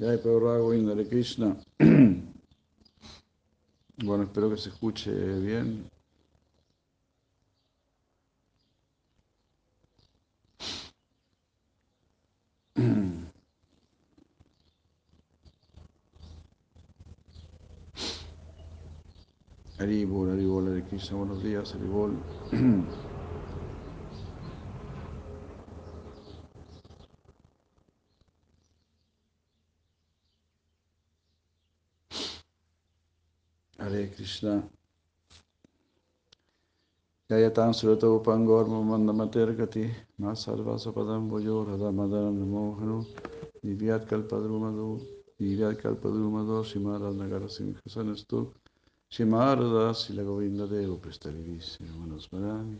Jai Prabhupada Govinda Hare Krishna. Bueno, espero que se escuche bien. Haribol, Haribol, Hare Krishna, buenos días, Haribol. Hare Krishna. Jayatan surata upangor mandamater gati. Masarva sapadam voyo radha madaram namohanu divyat kalpadrumadu divyat kalpadrumadu shimarad nagara simhasanestu shimarada sila govinda devo prestarivis hermanos marami.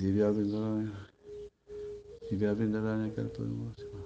Divyat vindaraya Divyat vindaraya kalpadrumadu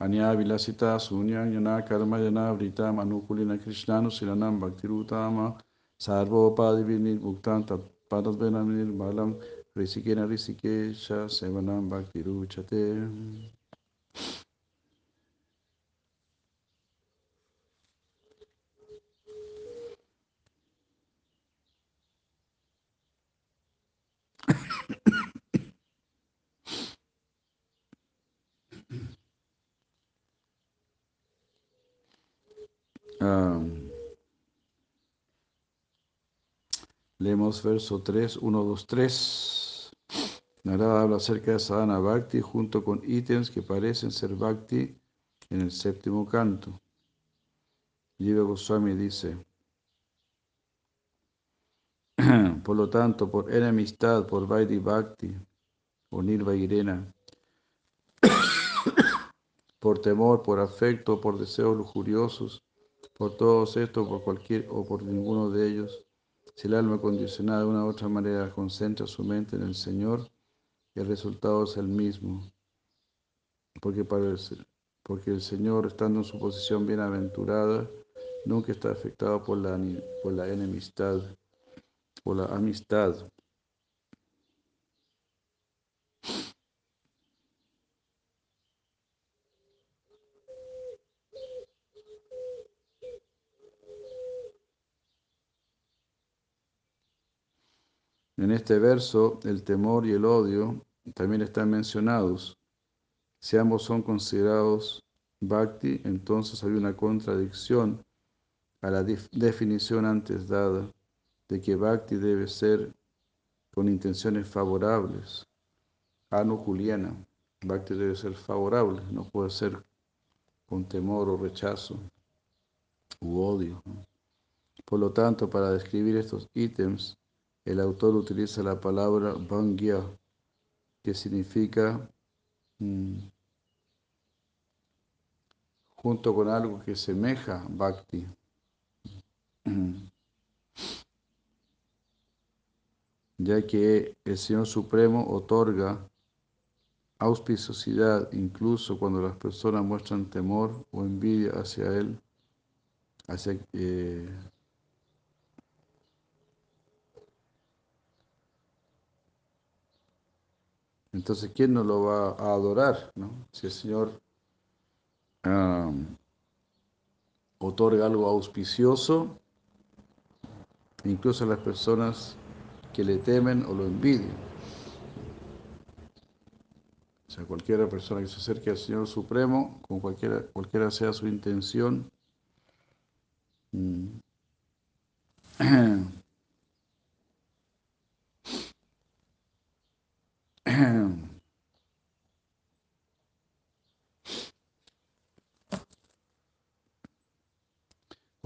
Anya vilasita sunyam yana karma yana vritam anukulina krishnanu silanam bhaktirutama sarvopadi vinit bhuktan tat padadvena balam risikena risikesha sevanam bhaktiruchate. Ah, verso 3, 1, 2, 3. Narada habla acerca de sadhana bhakti junto con ítems que parecen ser bhakti en el séptimo canto. Jiva Goswami dice, por lo tanto, por enemistad, por Vaidhi Bhakti o Nirvairena, por temor, por afecto, por deseos lujuriosos, por todos estos, por cualquier o por ninguno de ellos, si el alma condicionada de una u otra manera concentra su mente en el Señor, el resultado es el mismo. Porque, el, porque el Señor, estando en su posición bienaventurada, nunca está afectado por la, por la enemistad, por la amistad. En este verso, el temor y el odio también están mencionados. Si ambos son considerados bhakti, entonces hay una contradicción a la definición antes dada de que bhakti debe ser con intenciones favorables. Anukuliana, bhakti debe ser favorable, no puede ser con temor o rechazo u odio. Por lo tanto, para describir estos ítems, el autor utiliza la palabra bhangya, que significa mm, junto con algo que semeja bhakti. Ya que el Señor Supremo otorga auspiciosidad incluso cuando las personas muestran temor o envidia hacia Él, eh, entonces ¿quién no lo va a adorar? No? Si el Señor otorga algo auspicioso, incluso a las personas que le temen o lo envidian. O sea, cualquier persona que se acerque al Señor Supremo, con cualquiera, cualquiera sea su intención, mm,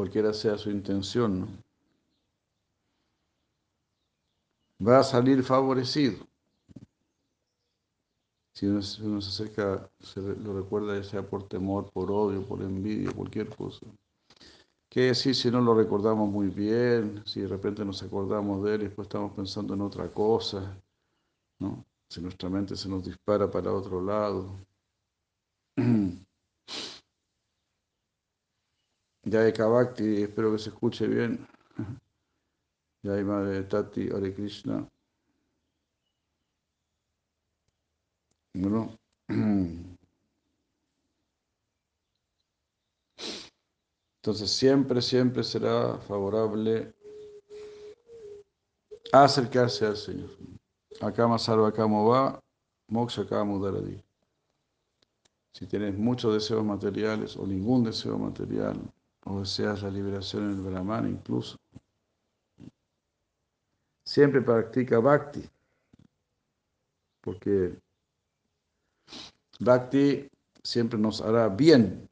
cualquiera sea su intención, ¿no? va a salir favorecido. Si uno, se acerca, se lo recuerda ya sea por temor, por odio, por envidia, cualquier cosa. ¿Qué decir si no lo recordamos muy bien? Si de repente nos acordamos de él y después estamos pensando en otra cosa, ¿no? Si nuestra mente se nos dispara para otro lado. Ya de Kavakti, espero que se escuche bien. Hay Madre Tati, Hare Krishna. Bueno. Entonces siempre, siempre será favorable acercarse al Señor. Akama Sarva va, Moksha Akamo Daradi. Si tienes muchos deseos materiales o ningún deseo material, o deseas la liberación en el Brahman incluso, siempre practica bhakti, porque bhakti siempre nos hará bien,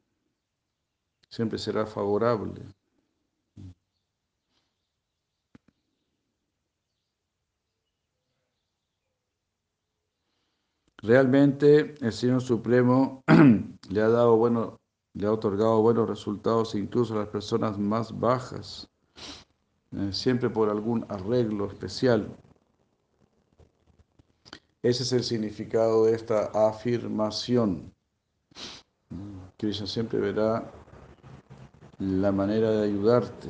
siempre será favorable. Realmente el Señor Supremo le ha dado bueno, le ha otorgado buenos resultados incluso a las personas más bajas, eh, siempre por algún arreglo especial. Ese es el significado de esta afirmación. Krishna siempre verá la manera de ayudarte.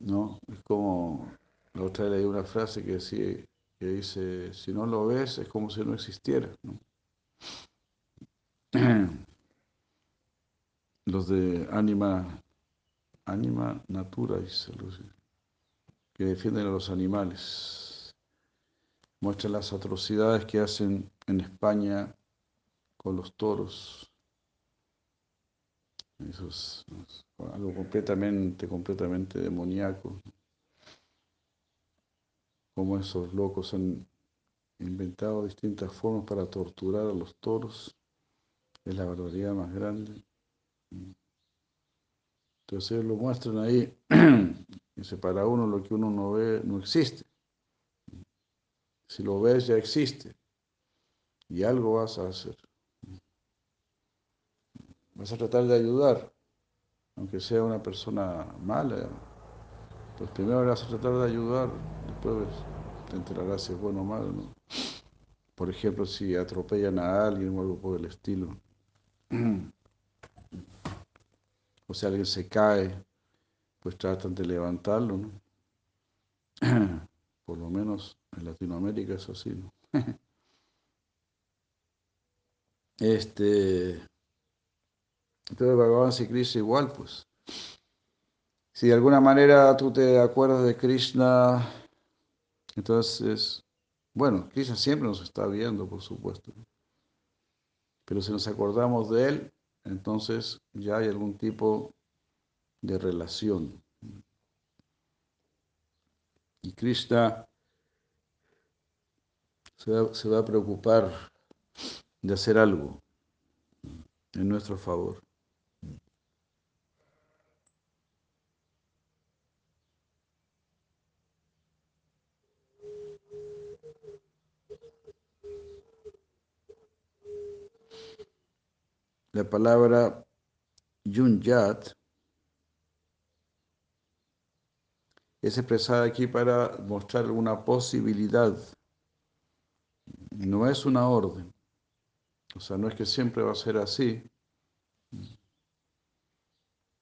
¿No? Es como la otra vez leí una frase que, decía, que dice, si no lo ves es como si no existiera. Los de Anima, Anima Natura, que defienden a los animales. Muestran las atrocidades que hacen en España con los toros. Eso es, algo completamente, completamente demoníaco cómo esos locos han inventado distintas formas para torturar a los toros. Es la barbaridad más grande. Entonces ellos lo muestran ahí. Dice, para uno lo que uno no ve no existe. Si lo ves ya existe. Y algo vas a hacer. Vas a tratar de ayudar, aunque sea una persona mala. Pues primero vas a tratar de ayudar después te enterarás si es bueno o malo. ¿no? Por ejemplo, si atropellan a alguien o algo por el estilo. O si alguien se cae, pues tratan de levantarlo, ¿no? Por lo menos en Latinoamérica es así, ¿no? Este, entonces Bhagavan y Krishna igual, pues. Si de alguna manera tú te acuerdas de Krishna, entonces, bueno, Krishna siempre nos está viendo, por supuesto. Pero si nos acordamos de Él, entonces ya hay algún tipo de relación. Y Krishna se va, se va a preocupar de hacer algo en nuestro favor. La palabra yunyat es expresada aquí para mostrar alguna posibilidad. No es una orden. O sea, no es que siempre va a ser así,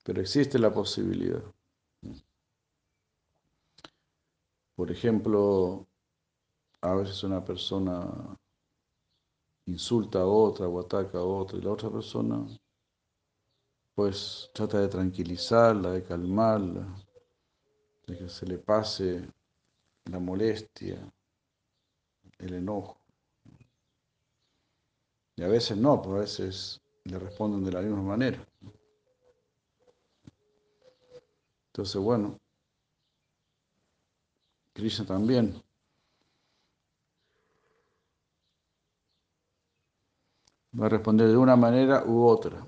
pero existe la posibilidad. Por ejemplo, a veces una persona insulta a otra o ataca a otra y la otra persona pues trata de tranquilizarla, de calmarla, de que se le pase la molestia, el enojo. Y a veces no, pues a veces le responden de la misma manera. Entonces, bueno, Krishna también. Va a responder de una manera u otra.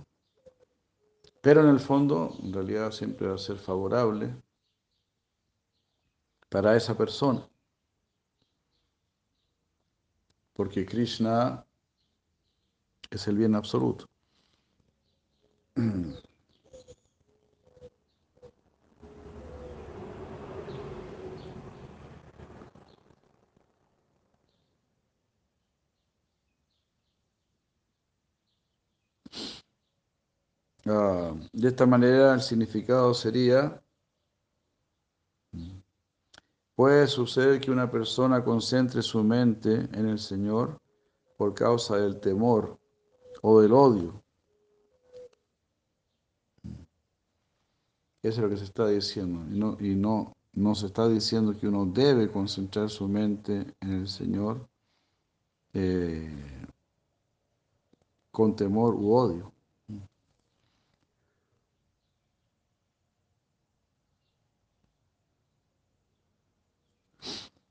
Pero en el fondo, en realidad siempre va a ser favorable para esa persona. Porque Krishna es el bien absoluto. Ah, de esta manera el significado sería, puede suceder que una persona concentre su mente en el Señor por causa del temor o del odio. Eso es lo que se está diciendo. Y no, y no, no se está diciendo que uno debe concentrar su mente en el Señor eh, con temor u odio.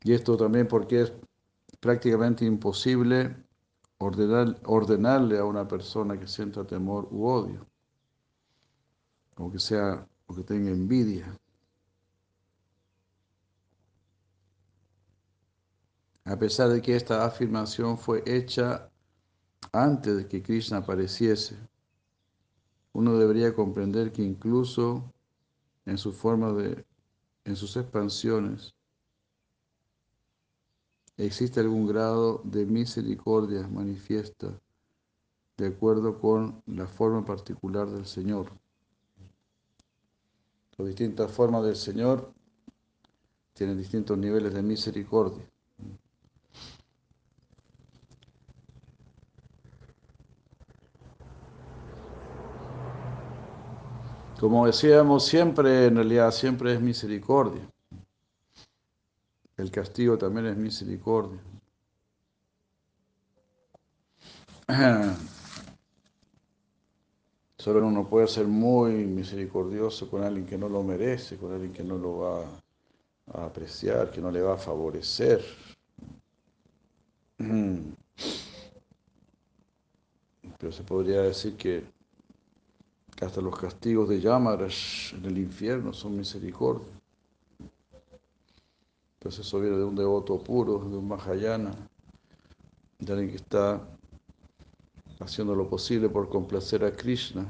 Y esto también porque es prácticamente imposible ordenar, ordenarle a una persona que sienta temor u odio, o que sea, o que tenga envidia. A pesar de que esta afirmación fue hecha antes de que Krishna apareciese, uno debería comprender que incluso en su forma de, en sus expansiones, existe algún grado de misericordia manifiesta de acuerdo con la forma particular del Señor. Las distintas formas del Señor tienen distintos niveles de misericordia. Como decíamos, siempre, en realidad, siempre es misericordia. El castigo también es misericordia. Solo uno puede ser muy misericordioso con alguien que no lo merece, con alguien que no lo va a apreciar, que no le va a favorecer. Pero se podría decir que hasta los castigos de Yamarash en el infierno son misericordia. Entonces eso viene de un devoto puro, de un Mahayana, de alguien que está haciendo lo posible por complacer a Krishna.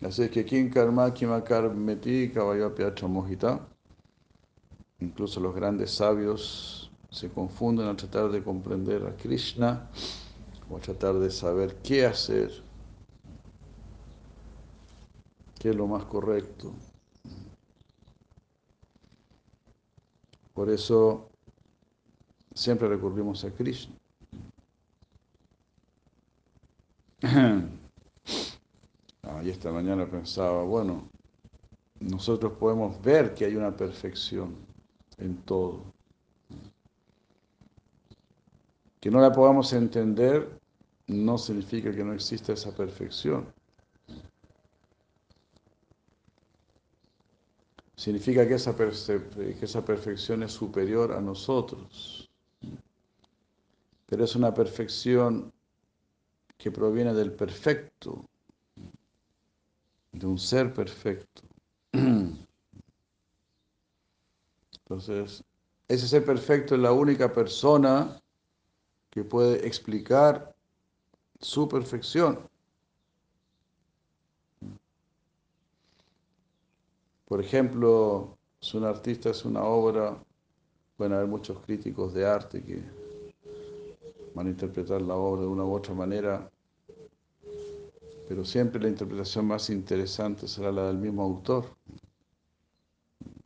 Así que quien karma kimakar meti kavayapyacha mojita, incluso los grandes sabios se confunden al tratar de comprender a Krishna o a tratar de saber qué hacer, qué es lo más correcto. Por eso siempre recurrimos a Krishna. Ah, y esta mañana pensaba, bueno, nosotros podemos ver que hay una perfección en todo. Que no la podamos entender no significa que no exista esa perfección. Significa que esa, que esa perfección es superior a nosotros. Pero es una perfección que proviene del perfecto, de un ser perfecto. Entonces, ese ser perfecto es la única persona que puede explicar su perfección. Por ejemplo, si un artista hace una obra, pueden haber muchos críticos de arte que van a interpretar la obra de una u otra manera, pero siempre la interpretación más interesante será la del mismo autor.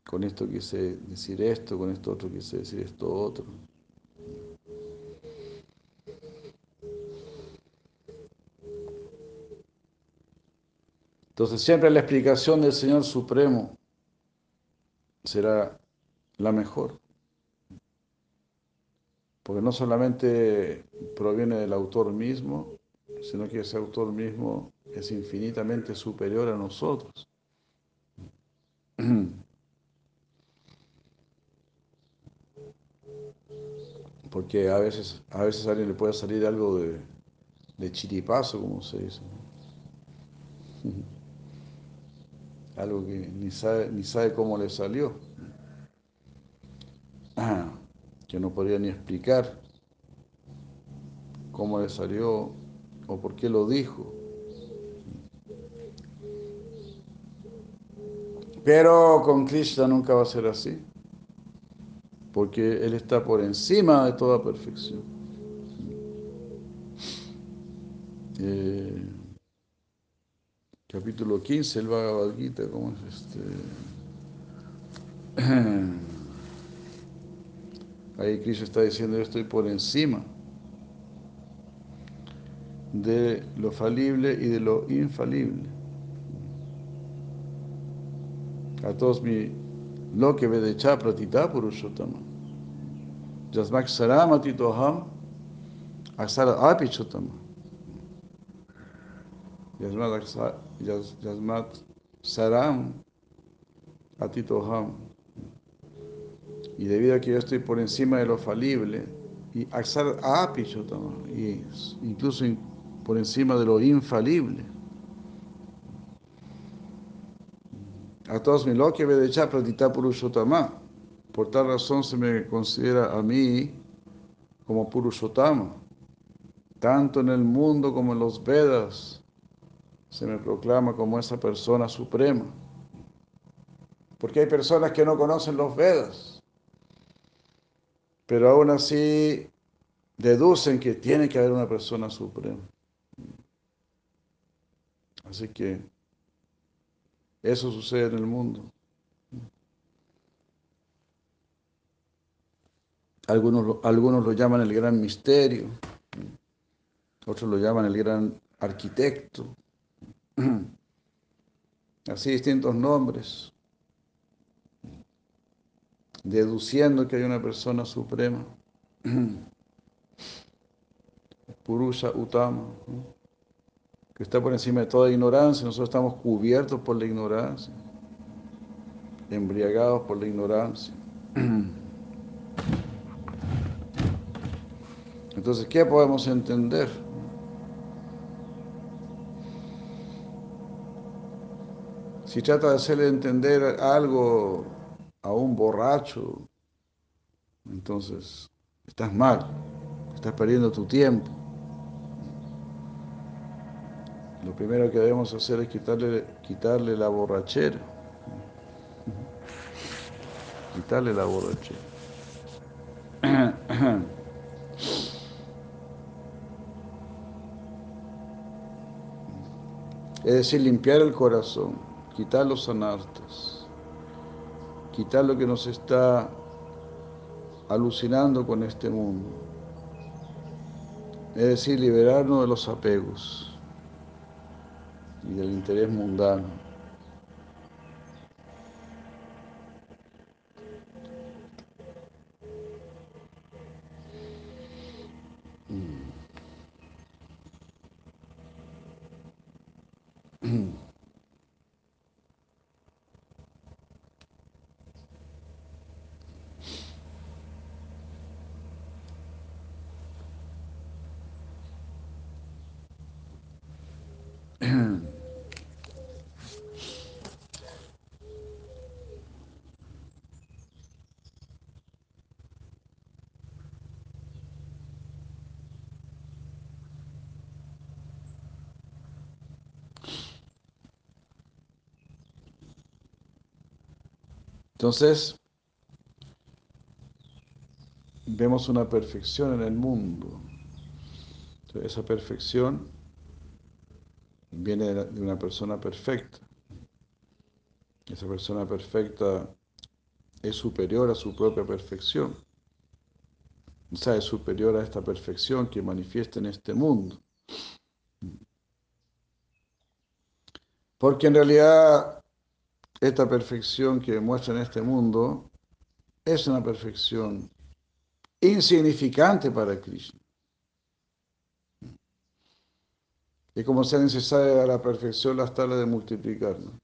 Con esto quise decir esto, con esto otro quise decir esto otro. Entonces siempre la explicación del Señor Supremo será la mejor. Porque no solamente proviene del autor mismo, sino que ese autor mismo es infinitamente superior a nosotros. Porque a veces, a veces alguien le puede salir algo de, de chiripazo, como se dice. Algo que ni sabe, ni sabe cómo le salió. Que no podría ni explicar cómo le salió o por qué lo dijo. Pero con Krishna nunca va a ser así, porque Él está por encima de toda perfección. Eh, capítulo 15, el Bhagavad Gita, ¿cómo es este? Ahí Krishna está diciendo, yo estoy por encima de lo falible y de lo infalible. A todos mi lo que ve de pratita purushotama. Jasmak saram atitoham aksara apichotama. Jasmat saram atitoham. Y debido a que yo estoy por encima de lo falible, y aksar apichotama, y incluso por encima de lo infalible. A todos mi lo que ve de pratita purushotama. Por tal razón se me considera a mí como Purushotama. Tanto en el mundo como en los Vedas se me proclama como esa persona suprema. Porque hay personas que no conocen los Vedas, pero aún así deducen que tiene que haber una persona suprema. Así que eso sucede en el mundo. Algunos, algunos lo llaman el gran misterio, otros lo llaman el gran arquitecto, así distintos nombres, deduciendo que hay una persona suprema, Purusha Utama que está por encima de toda ignorancia, nosotros estamos cubiertos por la ignorancia, embriagados por la ignorancia. Entonces, ¿qué podemos entender? Si trata de hacerle entender algo a un borracho, entonces estás mal, estás perdiendo tu tiempo. Lo primero que debemos hacer es quitarle, quitarle la borrachera. Quitarle la borrachera. Es decir, limpiar el corazón, quitar los anartas, quitar lo que nos está alucinando con este mundo. Es decir, liberarnos de los apegos y del interés mundano. Entonces, vemos una perfección en el mundo. esa perfección viene de una persona perfecta. Esa persona perfecta es superior a su propia perfección. O sea, es superior a esta perfección que manifiesta en este mundo. Porque en realidad esta perfección que muestra en este mundo es una perfección insignificante para Krishna. Y como sea necesaria la perfección las tablas de multiplicar. ¿no?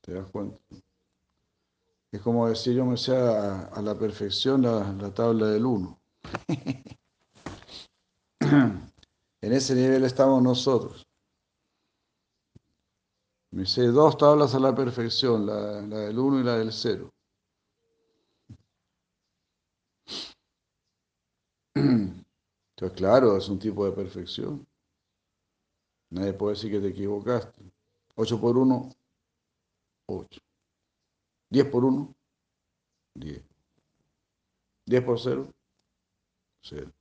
¿Te das cuenta? Es como decir yo me sé a, la perfección la, tabla del 1. en ese nivel estamos nosotros. Me sé dos tablas a la perfección, la, la del 1 y la del 0. Entonces, claro, es un tipo de perfección. Nadie puede decir que te equivocaste. 8 por 1, 8. 10 por 1, 10. 10 por 0, 0.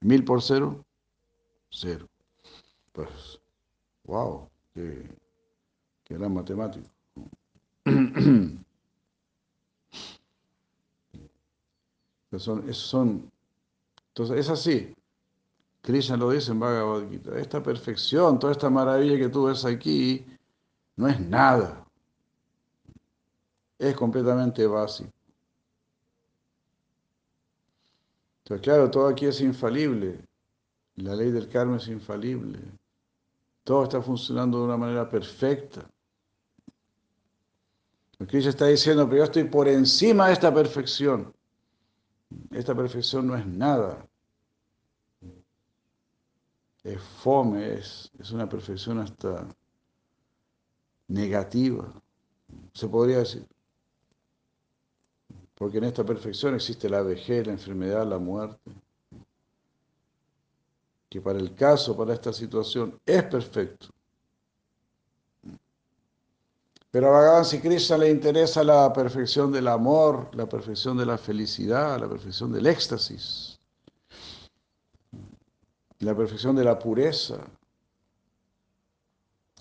1000 por 0, 0. Pues, wow, qué, gran matemático. son, son, entonces es así. Krishna lo dice en Bhagavad Gita. Esta perfección, toda esta maravilla que tú ves aquí, no es nada. Es completamente básico. Entonces, claro, todo aquí es infalible. La ley del karma es infalible. Todo está funcionando de una manera perfecta. Krishna está diciendo, pero yo estoy por encima de esta perfección. Esta perfección no es nada. Es fome, es, es una perfección hasta negativa, se podría decir. Porque en esta perfección existe la vejez, la enfermedad, la muerte. Que para el caso, para esta situación, es perfecto. Pero a Bhagavan Krishna le interesa la perfección del amor, la perfección de la felicidad, la perfección del éxtasis, la perfección de la pureza.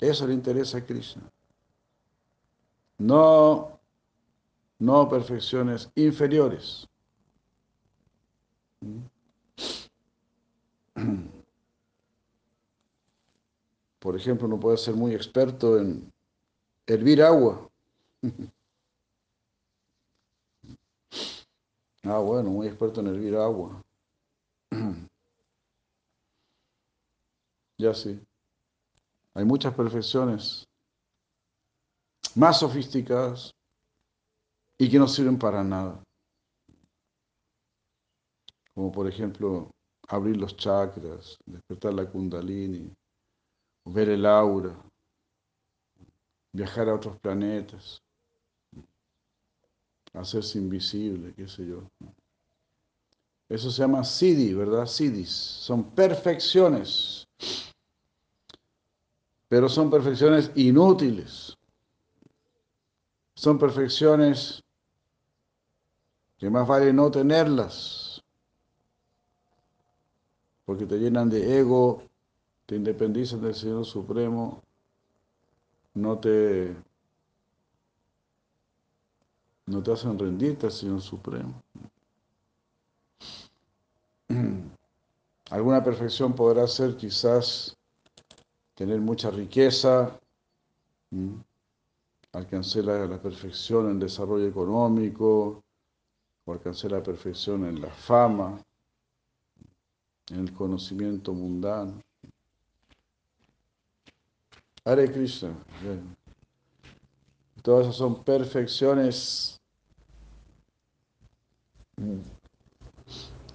Eso le interesa a Krishna. No, no perfecciones inferiores. Por ejemplo, uno puede ser muy experto en hervir agua. Ah, bueno, muy experto en hervir agua. Ya sí. Hay muchas perfecciones más sofisticadas y que no sirven para nada. Como por ejemplo abrir los chakras, despertar la kundalini, ver el aura, viajar a otros planetas, hacerse invisible, qué sé yo. Eso se llama siddhi, ¿verdad? Siddhis. Son perfecciones. Pero son perfecciones inútiles. Son perfecciones que más vale no tenerlas. Porque te llenan de ego, te independizan del Señor Supremo no te, no te hacen rendirte al Señor Supremo. Alguna perfección podrá ser quizás tener mucha riqueza, alcanzar la, la, perfección en desarrollo económico, o alcanzar la perfección en la fama, en el conocimiento mundano. Hare Krishna. Todas esas son perfecciones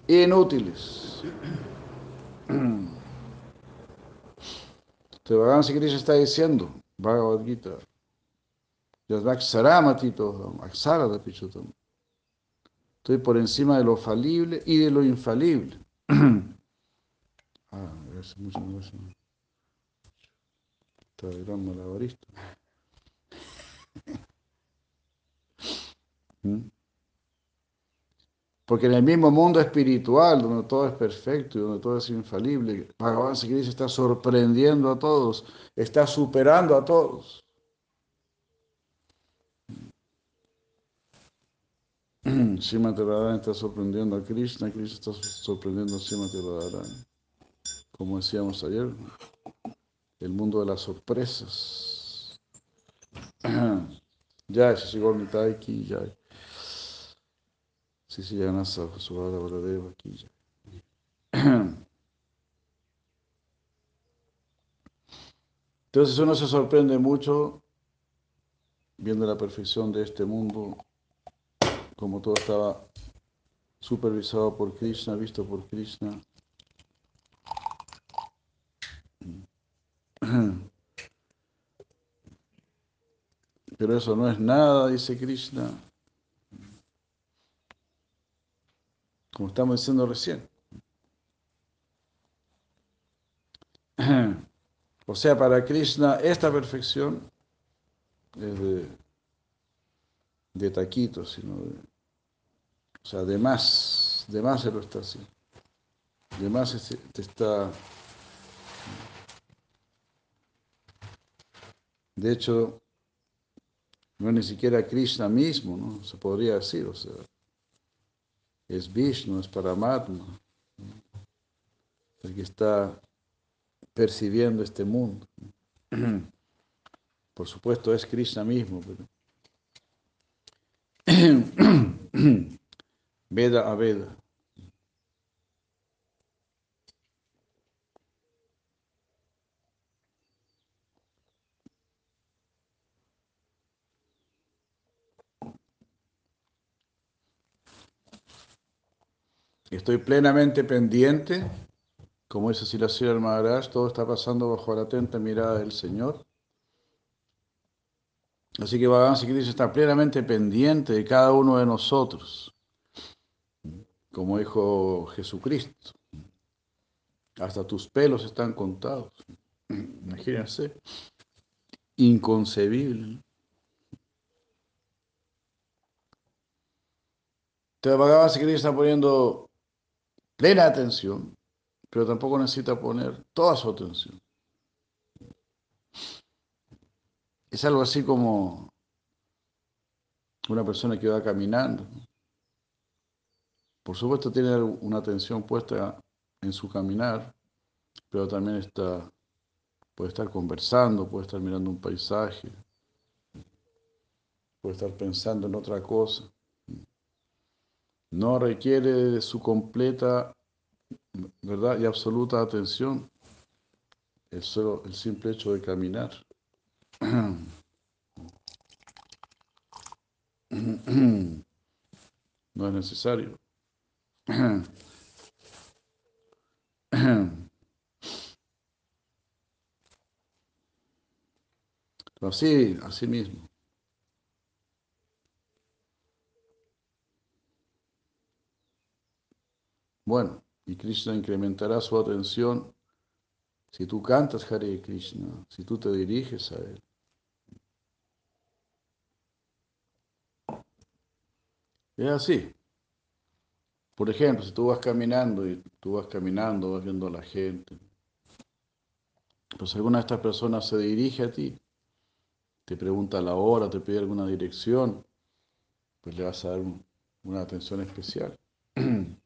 inútiles. Te Bhagavan si Krishna está diciendo, Bhagavad Gita, Estoy por encima de lo falible y de lo infalible. ah, gracias, muchas gracias. Está gran. ¿Mm? Porque en el mismo mundo espiritual, donde todo es perfecto y donde todo es infalible, Bhagavan Krishna está sorprendiendo a todos, está superando a todos. Srimati está sorprendiendo a Krishna, Krishna está sorprendiendo a Srimati. Como decíamos ayer, el mundo de las sorpresas. Ya, Shishigorni Taiki, ya. Sí, sí, ya nasa, aquí ya. Entonces uno se sorprende mucho viendo la perfección de este mundo como todo estaba supervisado por Krishna, visto por Krishna. Pero eso no es nada, dice Krishna. Como estamos diciendo recién. O sea, para Krishna esta perfección es de de taquito, sino de, o sea, de más, de más se lo está haciendo. De más te está... De hecho, no es ni siquiera Krishna mismo, ¿no? Se podría decir, o sea, es Vishnu, es Paramatma, el que está percibiendo este mundo. Por supuesto, es Krishna mismo, pero Veda a Veda. Estoy plenamente pendiente, como dice Silasir Maharaj, todo está pasando bajo la atenta mirada del Señor. Así que Bhagavan Krishna está plenamente pendiente de cada uno de nosotros, como dijo Jesucristo. Hasta tus pelos están contados. Imagínense, inconcebible. Entonces Bhagavan Krishna está poniendo plena atención, pero tampoco necesita poner toda su atención. Es algo así como una persona que va caminando. Por supuesto tiene una atención puesta en su caminar, pero también está, puede estar conversando, puede estar mirando un paisaje, puede estar pensando en otra cosa. No requiere su completa verdad y absoluta atención el, solo, el simple hecho de caminar. No es necesario. Así, así mismo. Bueno, y Krishna incrementará su atención si tú cantas Hare Krishna, si tú te diriges a Él. Es así. Por ejemplo, si tú vas caminando y tú vas caminando, vas viendo a la gente, pues alguna de estas personas se dirige a ti, te pregunta la hora, te pide alguna dirección, pues le vas a dar una atención especial.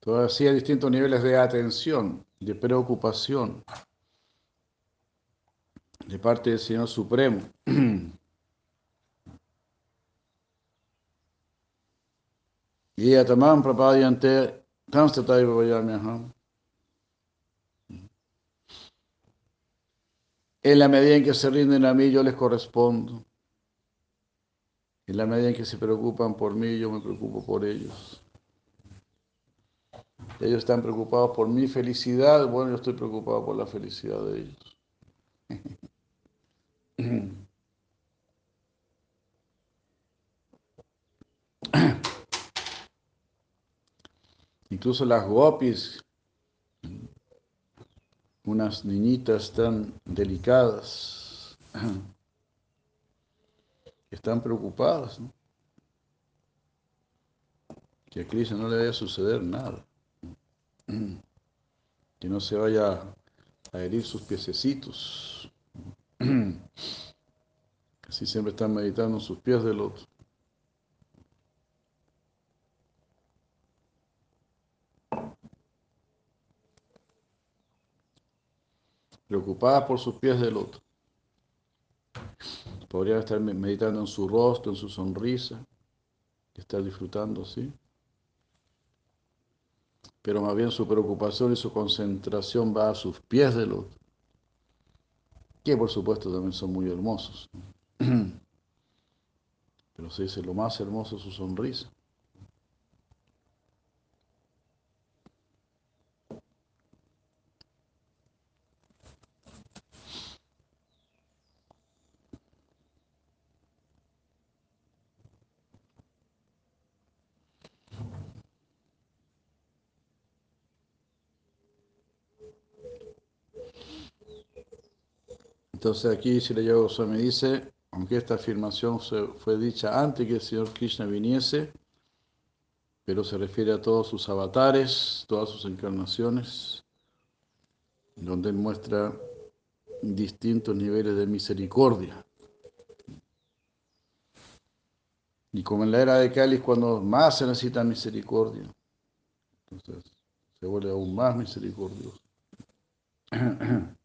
Todavía hay distintos niveles de atención de preocupación de parte del Señor Supremo. Y. En la medida en que se rinden a mí, yo les correspondo. En la medida en que se preocupan por mí, yo me preocupo por ellos. Ellos están preocupados por mi felicidad, bueno, yo estoy preocupado por la felicidad de ellos. Incluso las gopis, unas niñitas tan delicadas, están preocupadas, ¿no? que a Krishna no le vaya a suceder nada, que no se vaya a herir sus piececitos. Así siempre están meditando en sus pies del otro. Preocupadas por sus pies del otro. Podrían estar meditando en su rostro, en su sonrisa, estar disfrutando, ¿sí? Pero más bien su preocupación y su concentración va a sus pies del otro, que por supuesto también son muy hermosos. Pero se dice lo más hermoso es su sonrisa. Entonces aquí le Goswami dice, aunque esta afirmación fue dicha antes que el Señor Krishna viniese, pero se refiere a todos sus avatares, todas sus encarnaciones, donde muestra distintos niveles de misericordia. Y como en la era de Cali cuando más se necesita misericordia, entonces se vuelve aún más misericordioso.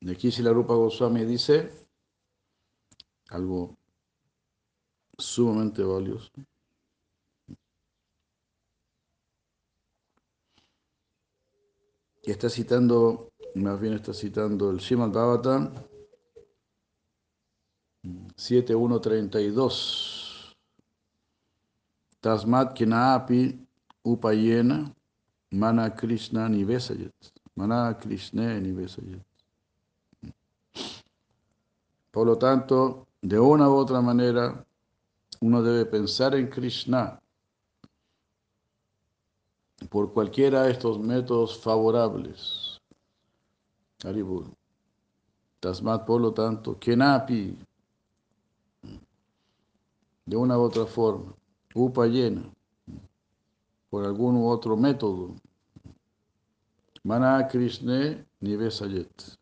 Y aquí si la Rupa Goswami dice algo sumamente valioso. Que está citando, más bien está citando el Srimad Bhavatan 7132. Tasmat Kinaapi Upayena Mana Krishna Nivesayat. Mana Krishna Nivesayat. Por lo tanto, de una u otra manera, uno debe pensar en Krishna por cualquiera de estos métodos favorables. Haribur. Tasmat, por lo tanto, Kenapi, de una u otra forma, Upayena, por algún u otro método, Mana Krishna Nivesayet.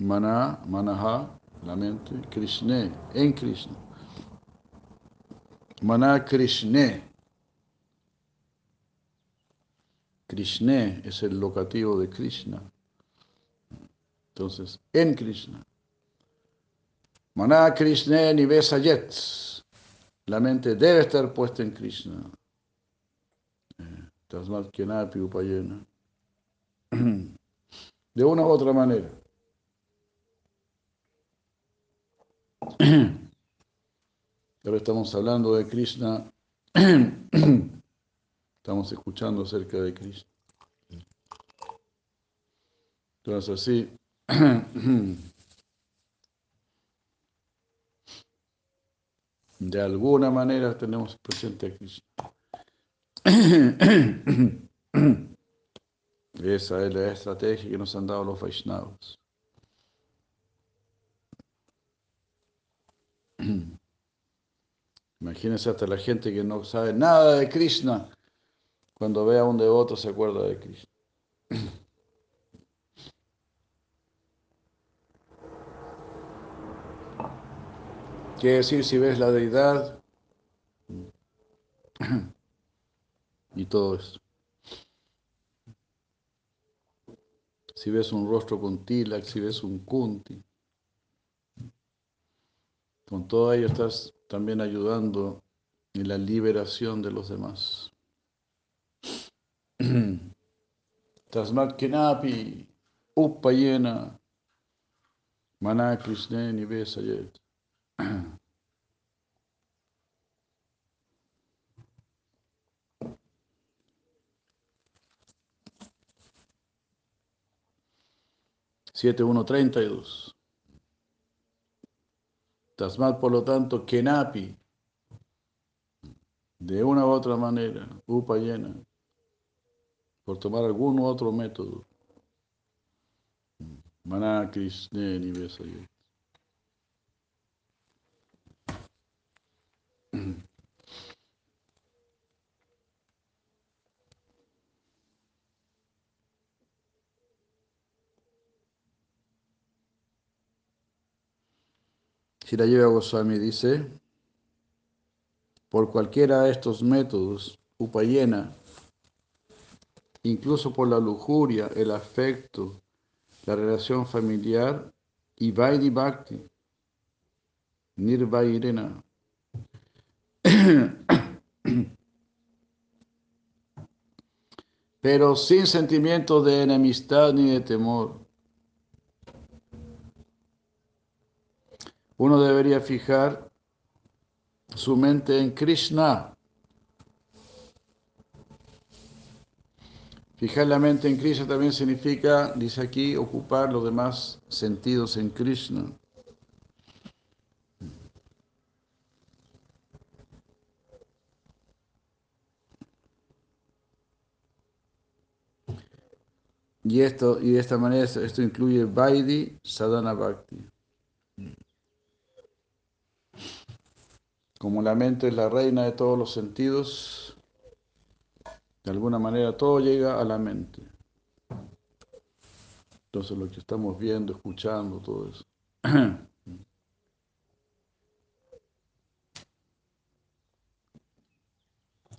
Mana, Manaha, la mente, Krishna, en Krishna. Mana Krishna. Krishna es el locativo de Krishna. Entonces, en Krishna. Mana Krishna Nivesayet. La mente debe estar puesta en Krishna. Eh, Tasmat Kenapi Upayena. De una u otra manera. Ahora estamos hablando de Krishna, estamos escuchando acerca de Krishna. Entonces así, de alguna manera tenemos presente a Krishna. Esa es la estrategia que nos han dado los Vaishnavas. Imagínense hasta la gente que no sabe nada de Krishna, cuando ve a un devoto se acuerda de Krishna. Quiere decir, si ves la deidad y todo esto. Si ves un rostro con tilak, si ves un kunti, con todo ello estás también ayudando en la liberación de los demás. Tasmat kenapi upayena mana krishne nivesayet. Siete uno treinta y dos. Tasmat, por lo tanto, Kenapi, de una u otra manera, Upayena, por tomar algún otro método. Maná Krishna Nivesayo. Shirayeva Goswami dice, por cualquiera de estos métodos, upayena, incluso por la lujuria, el afecto, la relación familiar y Vaidhi Bhakti, Nirvairena. Pero sin sentimiento de enemistad ni de temor. Uno debería fijar su mente en Krishna. Fijar la mente en Krishna también significa, dice aquí, ocupar los demás sentidos en Krishna. Y, esto, y de esta manera esto incluye Vaidhi Sadhana Bhakti. Como la mente es la reina de todos los sentidos, de alguna manera todo llega a la mente. Entonces lo que estamos viendo, escuchando, todo eso.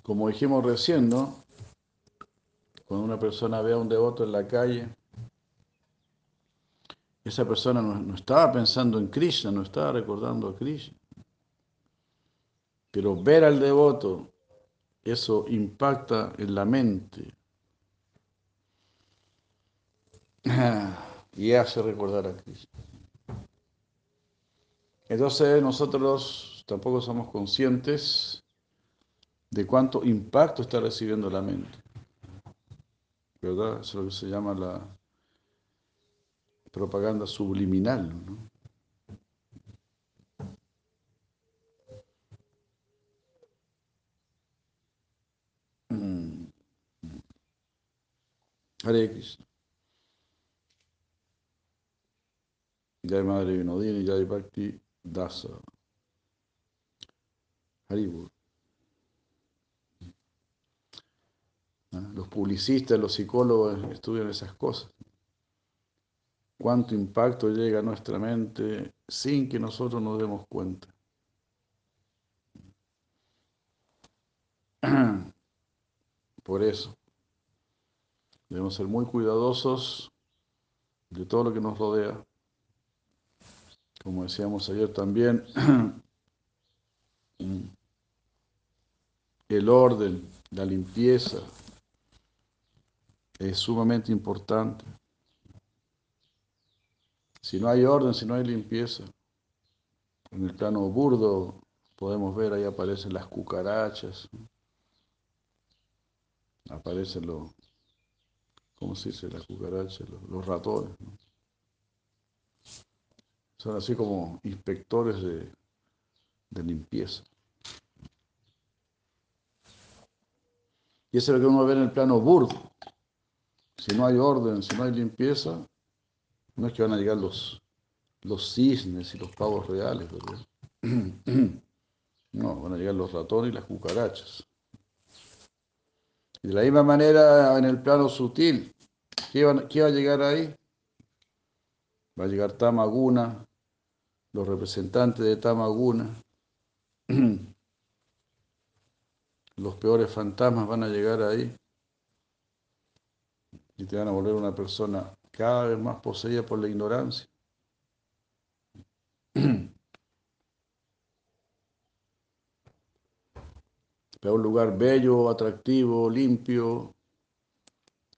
Como dijimos recién, ¿no? Cuando una persona ve a un devoto en la calle, esa persona no, no estaba pensando en Krishna, no estaba recordando a Krishna. Pero ver al devoto, eso impacta en la mente y hace recordar a Cristo. Entonces nosotros tampoco somos conscientes de cuánto impacto está recibiendo la mente. ¿Verdad? Eso es lo que se llama la propaganda subliminal. ¿no? Hare Krishna. Jai Madre Vinodini, Jai Bhakti Dasa. Haribur. Los publicistas, los psicólogos estudian esas cosas. Cuánto impacto llega a nuestra mente sin que nosotros nos demos cuenta. Por eso, Debemos ser muy cuidadosos de todo lo que nos rodea. Como decíamos ayer también, el orden, la limpieza es sumamente importante. Si no hay orden, si no hay limpieza, en el plano burdo podemos ver ahí aparecen las cucarachas, aparecen los ¿cómo se dice? La cucaracha, los, ratones. Son así como inspectores de, de limpieza. Y eso es lo que uno ve en el plano burdo. Si no hay orden, si no hay limpieza, no es que van a llegar los, los cisnes y los pavos reales, ¿verdad? No, van a llegar los ratones y las cucarachas. Y de la misma manera, en el plano sutil, ¿qué va, a llegar ahí? Va a llegar Tamaguna, los representantes de Tamaguna. Los peores fantasmas van a llegar ahí y te van a volver una persona cada vez más poseída por la ignorancia. Pero un lugar bello, atractivo, limpio,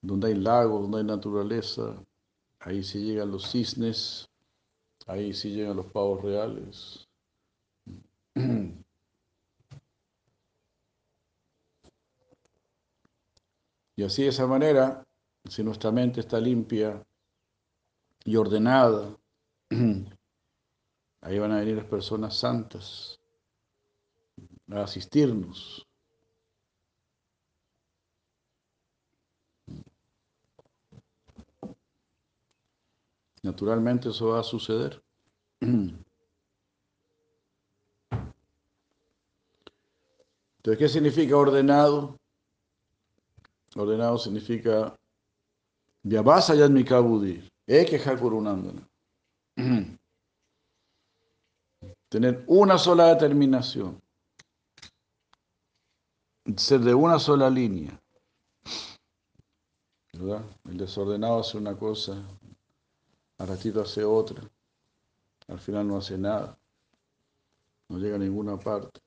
donde hay lagos, donde hay naturaleza, ahí sí llegan los cisnes, ahí sí llegan los pavos reales. Y así de esa manera, si nuestra mente está limpia, y ordenada. Ahí van a venir las personas santas a asistirnos. Naturalmente eso va a suceder. Entonces, ¿qué significa ordenado? Ordenado significa Vyabhasa Yadmika Buddhi, Eke Hakurunandana. Tener una sola determinación. Ser de una sola línea. El desordenado hace una cosa, al ratito hace otra, al final no hace nada, no llega a ninguna parte.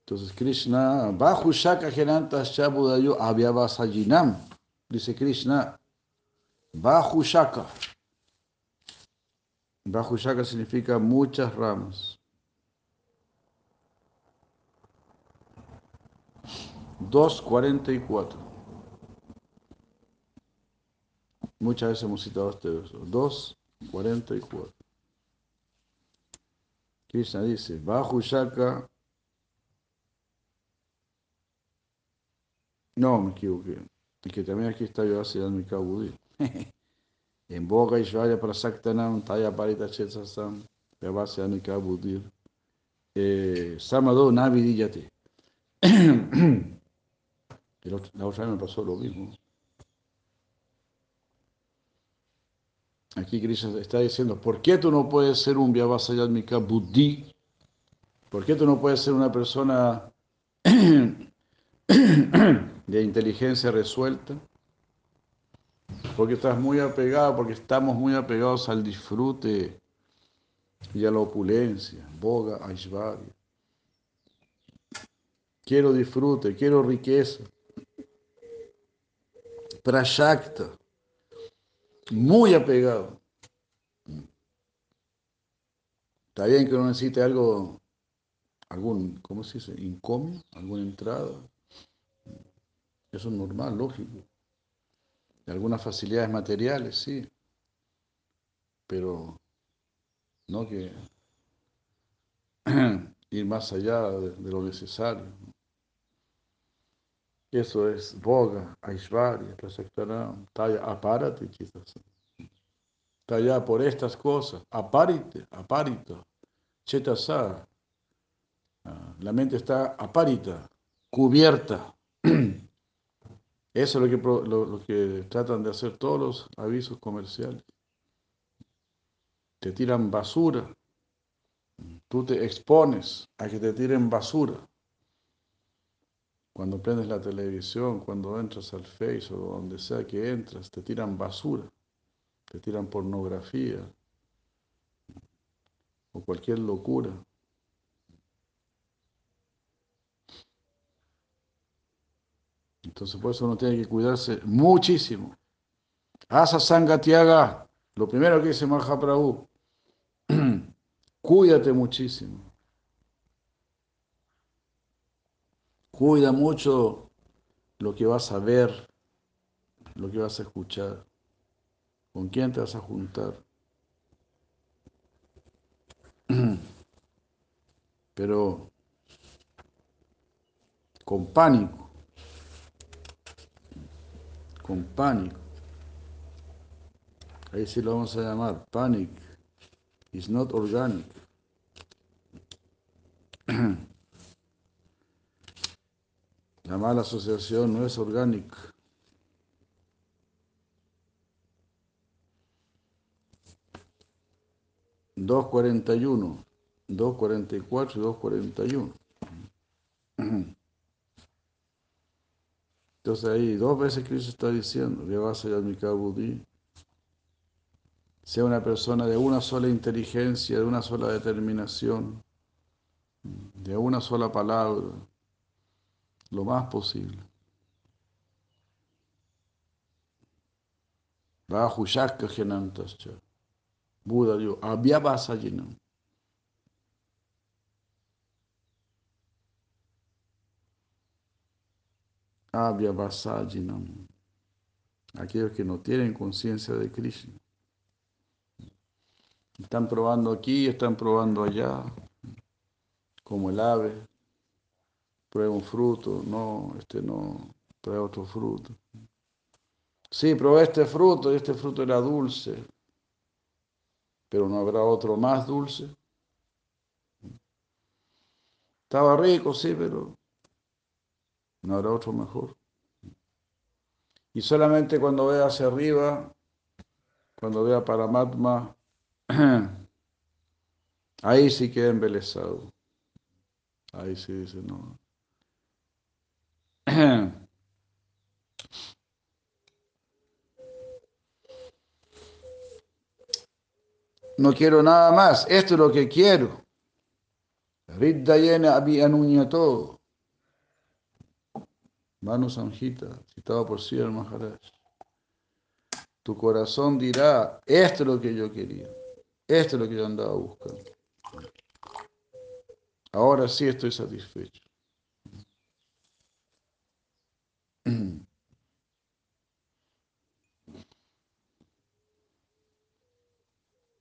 Entonces Krishna, Bajo Shaka Genantas Chabudayo Avyavasajinam, dice Krishna, Bajo Shaka. Bajo Shaka significa muchas ramas. Dos cuarenta y cuatro. Muchas veces hemos citado este verso. Dos cuarenta y cuatro. Krishna dice, Bajo Shaka No, me equivoqué. Y que también aquí está yo haciendo mi kabudí. en boca y shvaya para saktanam, taya parita chetsasam, vyavasya mi kabudir. Samado navidíllate. La otra vez me pasó lo mismo. Aquí Krishna está diciendo, ¿por qué tú no puedes ser un Vyavasayadmika Buddhi? ¿Por qué tú no puedes ser una persona de inteligencia resuelta, porque estás muy apegado, porque estamos muy apegados al disfrute y a la opulencia, boga, aishvarya. Quiero disfrute, quiero riqueza. Prashakta, muy apegado. Está bien que uno necesite algo, algún, ¿cómo se dice? Incomio, alguna entrada, eso es normal, lógico. algunas facilidades materiales, sí. Pero no que ir más allá de, lo necesario. Eso es boga, aishvarya, prasaktaram, taya aparate, quizás. Taya por estas cosas, aparite, aparita, chetasa. Ah, la mente está aparita, cubierta. Eso es lo que, lo, que tratan de hacer todos los avisos comerciales. Te tiran basura. Tú te expones a que te tiren basura. Cuando prendes la televisión, cuando entras al Face o donde sea que entras, te tiran basura. Te tiran pornografía o cualquier locura. Entonces por eso uno tiene que cuidarse muchísimo. Asa Sangatiaga, lo primero que dice Mahaprabhu, cuídate muchísimo. Cuida mucho lo que vas a ver, lo que vas a escuchar, con quién te vas a juntar. Pero con pánico con pánico. Ahí sí lo vamos a llamar panic. It's not organic. La mala asociación no es orgánica. Dos cuarenta y uno, dos cuarenta y cuatro y dos cuarenta y uno. Entonces ahí dos veces Cristo está diciendo, Buddhi, sea una persona de una sola inteligencia, de una sola determinación, de una sola palabra, lo más posible. Bajushaka Genantascha. Buda dijo, Abhyavasayinam. Avyavasajinam. aquellos que no tienen conciencia de Krishna. Están probando aquí, están probando allá, como el ave. Prueba un fruto, no, este no, prueba otro fruto. Sí, probé este fruto y este fruto era dulce, pero no habrá otro más dulce. Estaba rico, sí, pero no habrá otro mejor. Y solamente cuando vea hacia arriba, cuando vea Paramatma, ahí sí queda embelesado. Ahí sí dice, no. No quiero nada más, esto es lo que quiero. Riddayena todo. Manu Samhita, citado por Sri Maharaj. Tu corazón dirá, esto es lo que yo quería, esto es lo que yo andaba buscando. Ahora sí estoy satisfecho.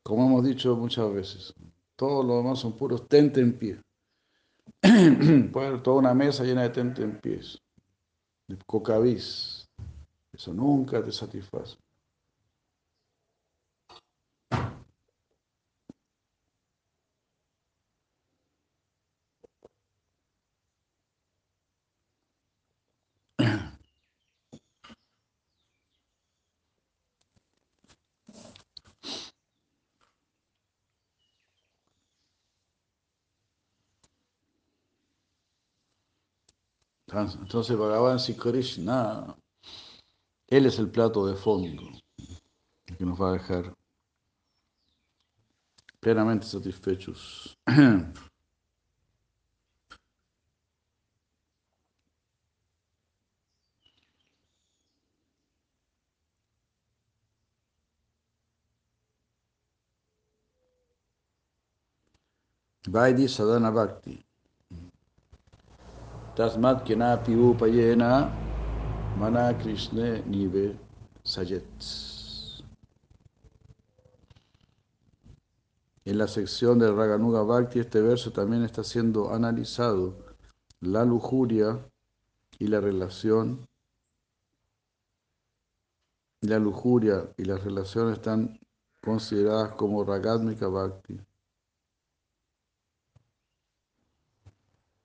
Como hemos dicho muchas veces, todo lo demás son puros tente en pie. Puede haber toda una mesa llena de tente en pies, de cocavis. Eso nunca te satisface. Entonces Bhagavan Sri Krishna, Él es el plato de fondo que nos va a dejar plenamente satisfechos. Vaidhi Sadhana Bhakti. Tasmat kenapi upayena mana Krishna nive sajet. En la sección del Raganuga Bhakti, este verso también está siendo analizado la lujuria y la relación. La lujuria y las relaciones están consideradas como Ragadmika Bhakti.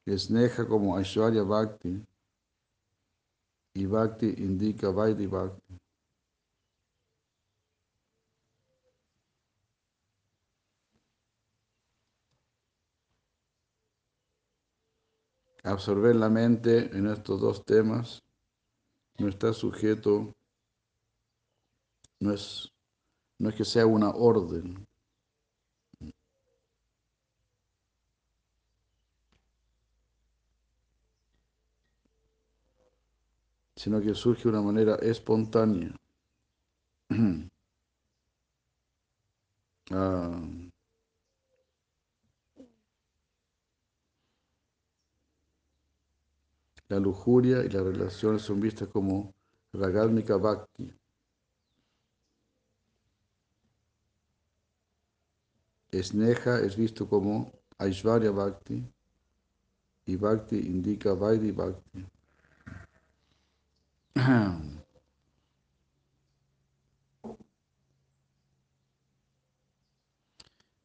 Sneha como Aishwarya Bhakti y Bhakti indica Vaidhi Bhakti. Absorber la mente en estos dos temas no está sujeto, no es, no es que sea una orden, sino que surge de una manera espontánea. Ah. La lujuria y las relaciones son vistas como Ragalmika Bhakti. Sneha es visto como Aishvarya Bhakti y Bhakti indica Vaidhi Bhakti. Eso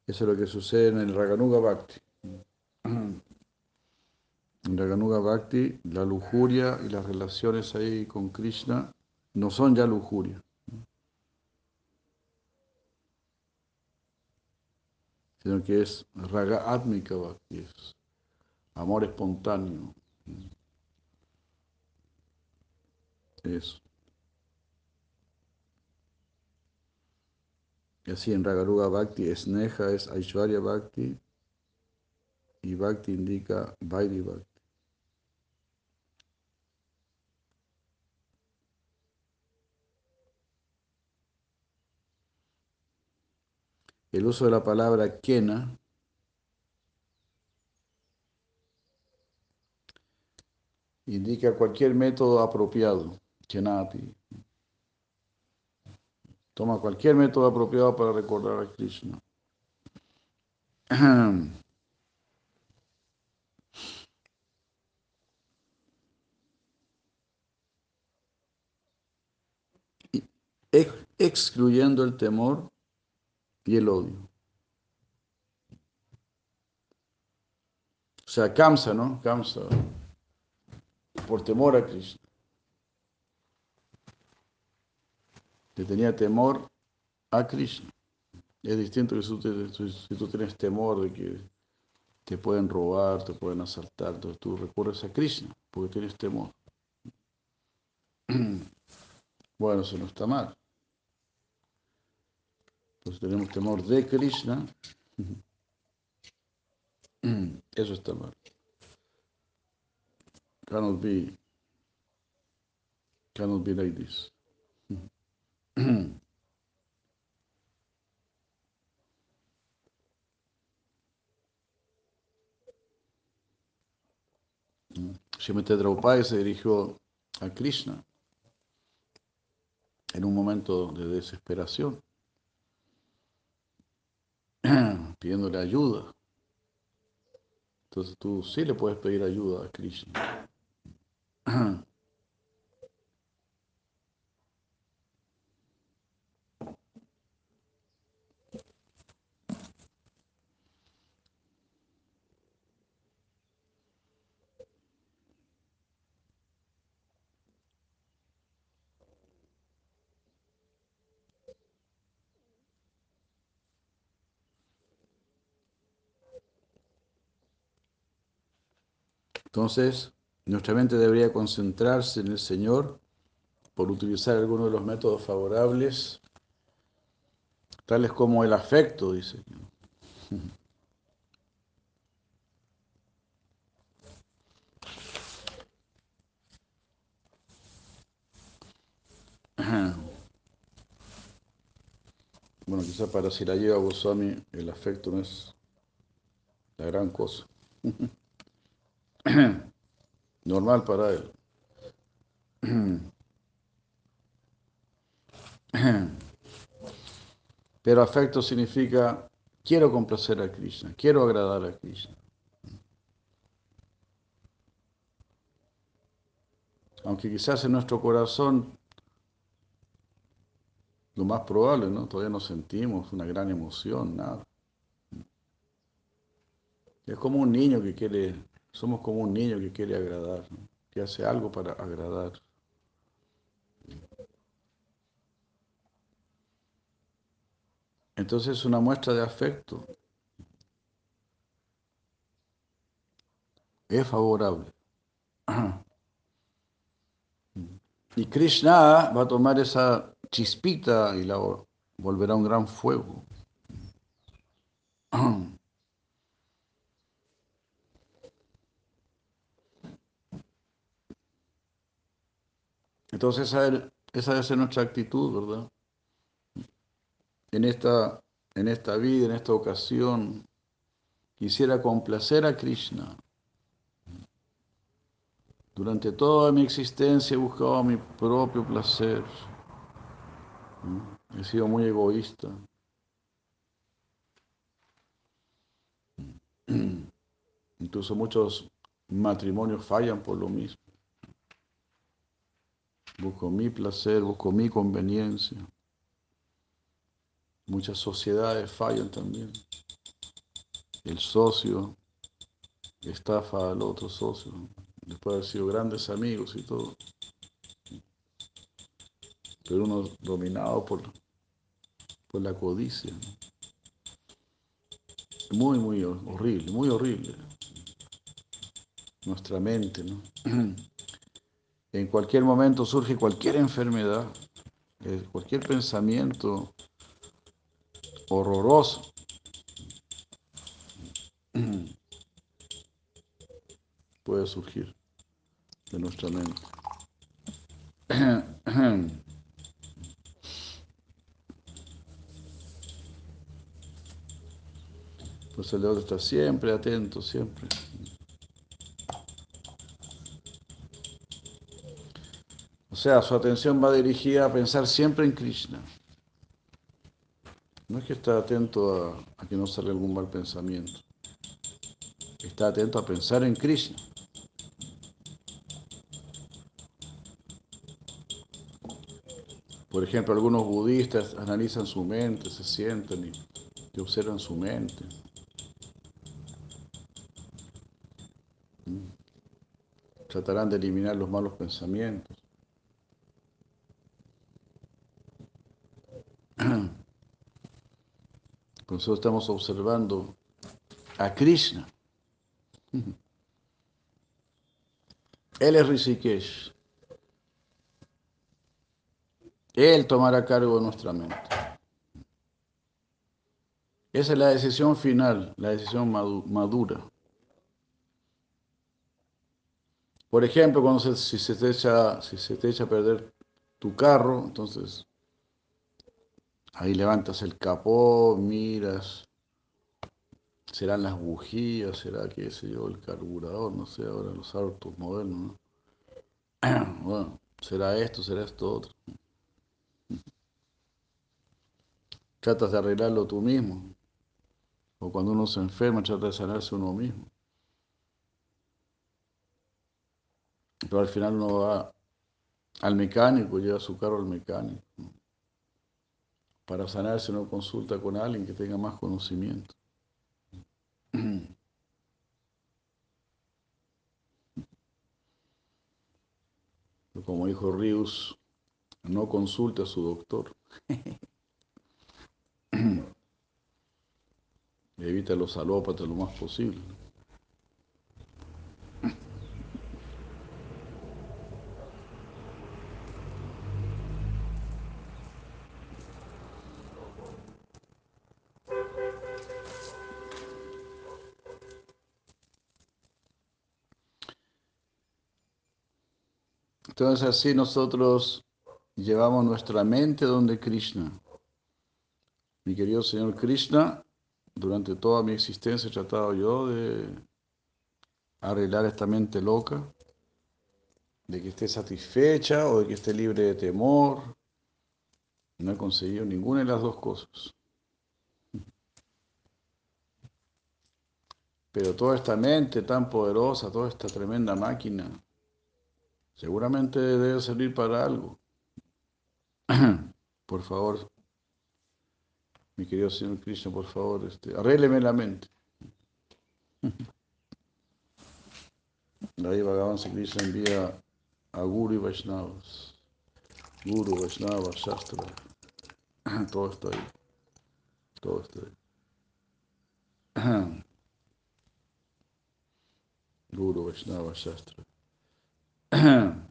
es lo que sucede en el Raganuga Bhakti. En Raganuga Bhakti, la lujuria y las relaciones ahí con Krishna no son ya lujuria. sino que es raga atmika bhakti, es amor espontáneo. Eso. Y así en Ragaruga Bhakti, Sneha es Aishwarya Bhakti y Bhakti indica Vaidhi Bhakti. El uso de la palabra kena indica cualquier método apropiado. Kenapi. Toma cualquier método apropiado para recordar a Krishna. excluyendo el temor y el odio. O sea, Kamsa, ¿no? Kamsa, por temor a Krishna. Le tenía temor a Krishna. Es distinto que si tú, tienes temor de que te pueden robar, te pueden asaltar, entonces tú recurres a Krishna porque tienes temor. Bueno, eso no está mal. Entonces tenemos temor de Krishna. Eso está mal. Cannot be, cannot be like this. Shrimati Draupadi se dirigió a Krishna en un momento de desesperación, pidiéndole ayuda. Entonces tú sí le puedes pedir ayuda a Krishna. Entonces, nuestra mente debería concentrarse en el Señor por utilizar algunos de los métodos favorables, tales como el afecto, dice. Bueno, quizás para si la lleva Goswami el afecto no es la gran cosa. normal para él. Pero afecto significa quiero complacer a Krishna, quiero agradar a Krishna. Aunque quizás en nuestro corazón lo más probable, ¿no? Todavía no sentimos una gran emoción, nada. Es como un niño que quiere somos como un niño que quiere agradar, que hace algo para agradar. Entonces es una muestra de afecto. Es favorable. Y Krishna va a tomar esa chispita y la volverá un gran fuego. Entonces esa, esa debe ser nuestra actitud, ¿verdad? En esta, en esta vida, en esta ocasión, quisiera complacer a Krishna. Durante toda mi existencia he buscado mi propio placer. He sido muy egoísta. Incluso muchos matrimonios fallan por lo mismo. Busco mi placer, busco mi conveniencia. Muchas sociedades fallan también. El socio estafa al otro socio, después de haber sido grandes amigos y todo. Pero uno dominado por, por la codicia. Muy, muy horrible, muy horrible. Nuestra mente, ¿no? En cualquier momento surge cualquier enfermedad, eh, cualquier pensamiento horroroso. Puede surgir de nuestra mente. Pues el otro está siempre atento, siempre. Sea, su atención va dirigida a pensar siempre en Krishna. que estar atento a, que no salga algún mal pensamiento. Está atento a pensar en Krishna. Por ejemplo, algunos budistas analizan su mente, se sienten y, y observan su mente. Mm. Tratarán de eliminar los malos pensamientos. Eso estamos observando a Krishna. Él es Rishikesh. Él tomará cargo de nuestra mente. Esa es la decisión final, la decisión madura. Por ejemplo, cuando si, se te echa, si se te echa a perder tu carro, entonces ahí levantas el capó, miras, serán las bujías, será, qué sé yo, el carburador, no sé, ahora los autos modernos, ¿no? Bueno, será esto, será esto otro. Tratas de arreglarlo tú mismo. O cuando uno se enferma, trata de sanarse uno mismo. Pero al final uno va al mecánico, lleva su carro al mecánico. Para sanarse uno consulta con alguien que tenga más conocimiento. Como dijo Rius, no consulte a su doctor. Evita los alópatas lo más posible. Entonces así nosotros llevamos nuestra mente donde Krishna. Mi querido Señor Krishna, durante toda mi existencia he tratado yo de arreglar esta mente loca, de que esté satisfecha o de que esté libre de temor. No he conseguido ninguna de las dos cosas. Pero toda esta mente tan poderosa, toda esta tremenda máquina, seguramente debe servir para algo. Por favor, mi querido Señor Krishna, por favor, este, arrégleme la mente. Ahí Bhagavan Krishna envía a Guru y Vaishnavas. Guru, Vaishnava, Shastra. Todo está ahí. Todo está ahí. Guru, Vaishnava, Shastra.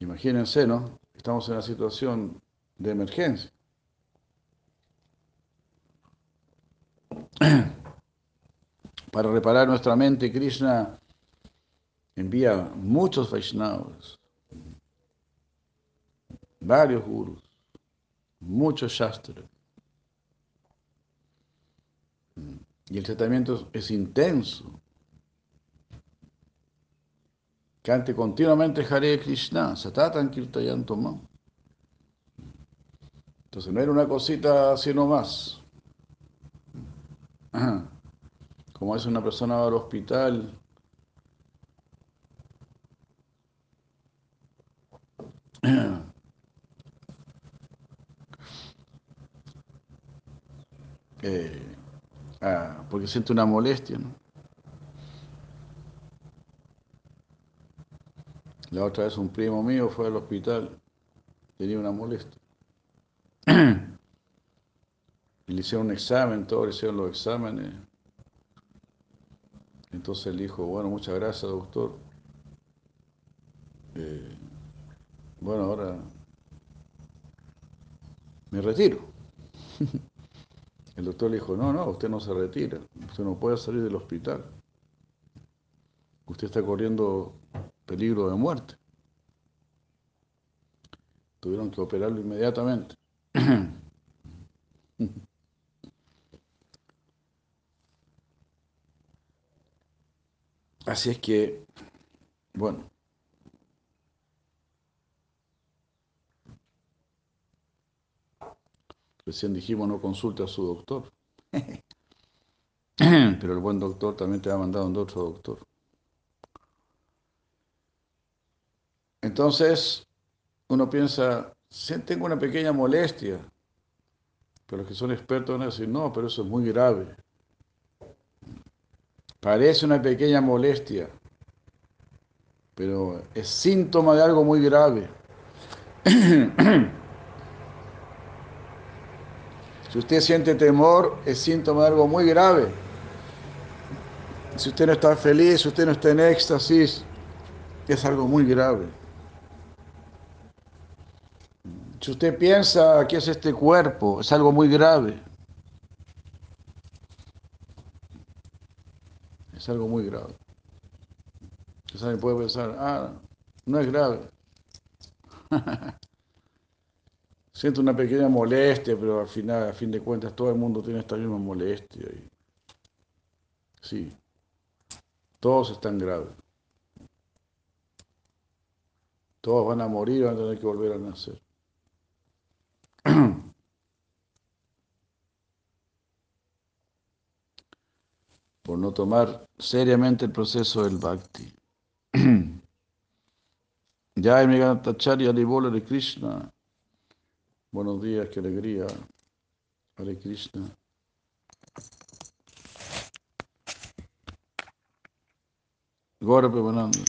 Imagínense, ¿no? Estamos en una situación de emergencia. Para reparar nuestra mente, Krishna envía muchos Vaishnavas, varios gurus, muchos Shastras. Y el tratamiento es intenso. Cante continuamente Hare Krishna, Satatan Kirtayantomam. Entonces no era una cosita así nomás. Como es una persona al hospital. Eh, ah, porque siente una molestia, ¿no? La otra vez un primo mío fue al hospital, tenía una molestia. Le hicieron un examen, todos le hicieron los exámenes. Entonces él dijo, bueno, muchas gracias, doctor. Eh, bueno, ahora me retiro. El doctor le dijo, no, no, usted no se retira, usted no puede salir del hospital. Usted está corriendo peligro de muerte. Tuvieron que operarlo inmediatamente. Así es que, bueno, Recién dijimos no consulte a su doctor. Pero el buen doctor también te va a mandar a un otro doctor. Entonces, uno piensa, tengo una pequeña molestia. Pero los que son expertos van a decir, no, pero eso es muy grave. Parece una pequeña molestia, pero es síntoma de algo muy grave. si usted siente temor, es síntoma de algo muy grave. Si usted no está feliz, si usted no está en éxtasis, es algo muy grave. Si usted piensa que es este cuerpo, es algo muy grave. es algo muy grave. Entonces alguien puede pensar, ah, no es grave. Siento una pequeña molestia, pero al final, a fin de cuentas, todo el mundo tiene esta misma molestia. Sí, todos están graves. Todos van a morir van a tener que volver a nacer. por no tomar seriamente el proceso del bhakti. Ya mi Tacharya Bola de Krishna. Buenos días, qué alegría. Hare Krishna. Gora Premananda.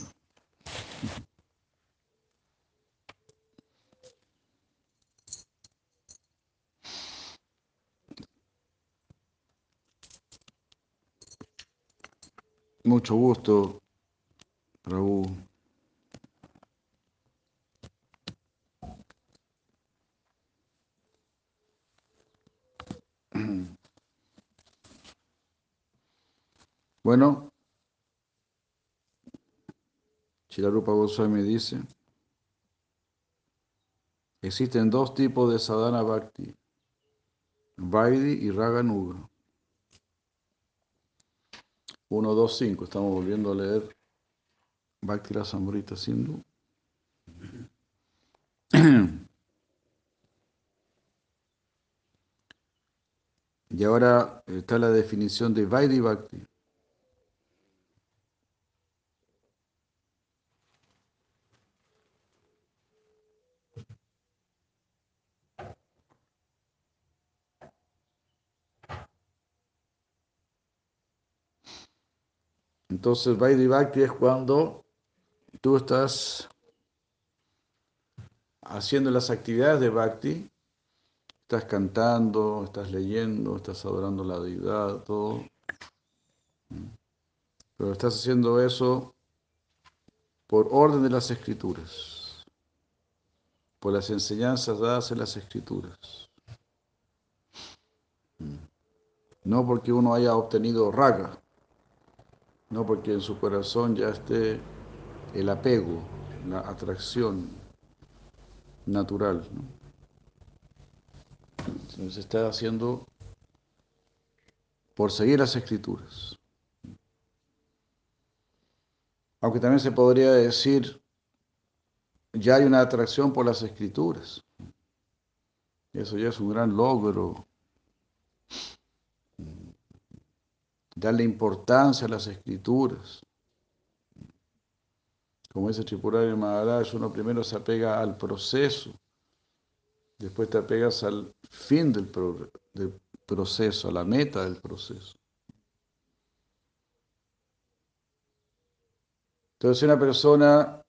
Mucho gusto, Raúl. Bueno, Chilarupa Goswami dice, existen dos tipos de sadhana bhakti, Vaidi y Raganuga. 1, 2, 5. Estamos volviendo a leer Bhakti Rasamrita Sindhu. Y ahora está la definición de Vaidhi Bhakti. Entonces, Vaidhi Bhakti es cuando tú estás haciendo las actividades de Bhakti, estás cantando, estás leyendo, estás adorando la deidad, todo. Pero estás haciendo eso por orden de las escrituras, por las enseñanzas dadas en las escrituras. No porque uno haya obtenido raga no porque en su corazón ya esté el apego, la atracción natural. ¿no? Se está haciendo por seguir las escrituras. Aunque también se podría decir, ya hay una atracción por las escrituras. Eso ya es un gran logro darle importancia a las escrituras. Como dice Tripurari Maharaj, uno primero se apega al proceso, después te apegas al fin del, del proceso, a la meta del proceso. Entonces, una persona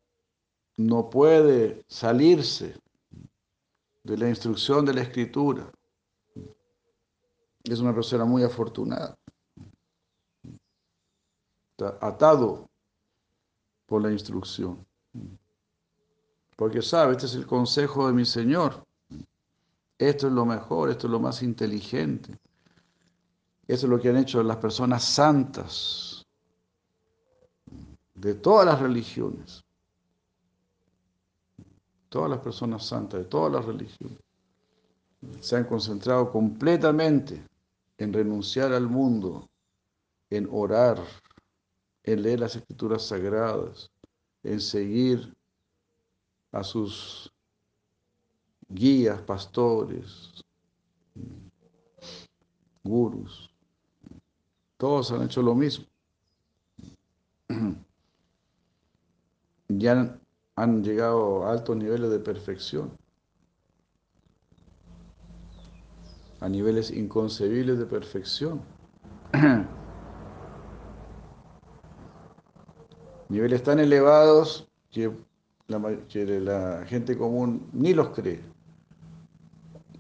no puede salirse de la instrucción de la escritura, es una persona muy afortunada atado por la instrucción. Porque sabe, este es el consejo de mi Señor. Esto es lo mejor, esto es lo más inteligente. Esto es lo que han hecho las personas santas de todas las religiones. Todas las personas santas de todas las religiones se han concentrado completamente en renunciar al mundo, en orar, en leer las escrituras sagradas, en seguir a sus guías, pastores, gurus. Todos han hecho lo mismo. Ya han, han llegado a altos niveles de perfección. A niveles inconcebibles de perfección. Niveles tan elevados que la, gente común ni los cree.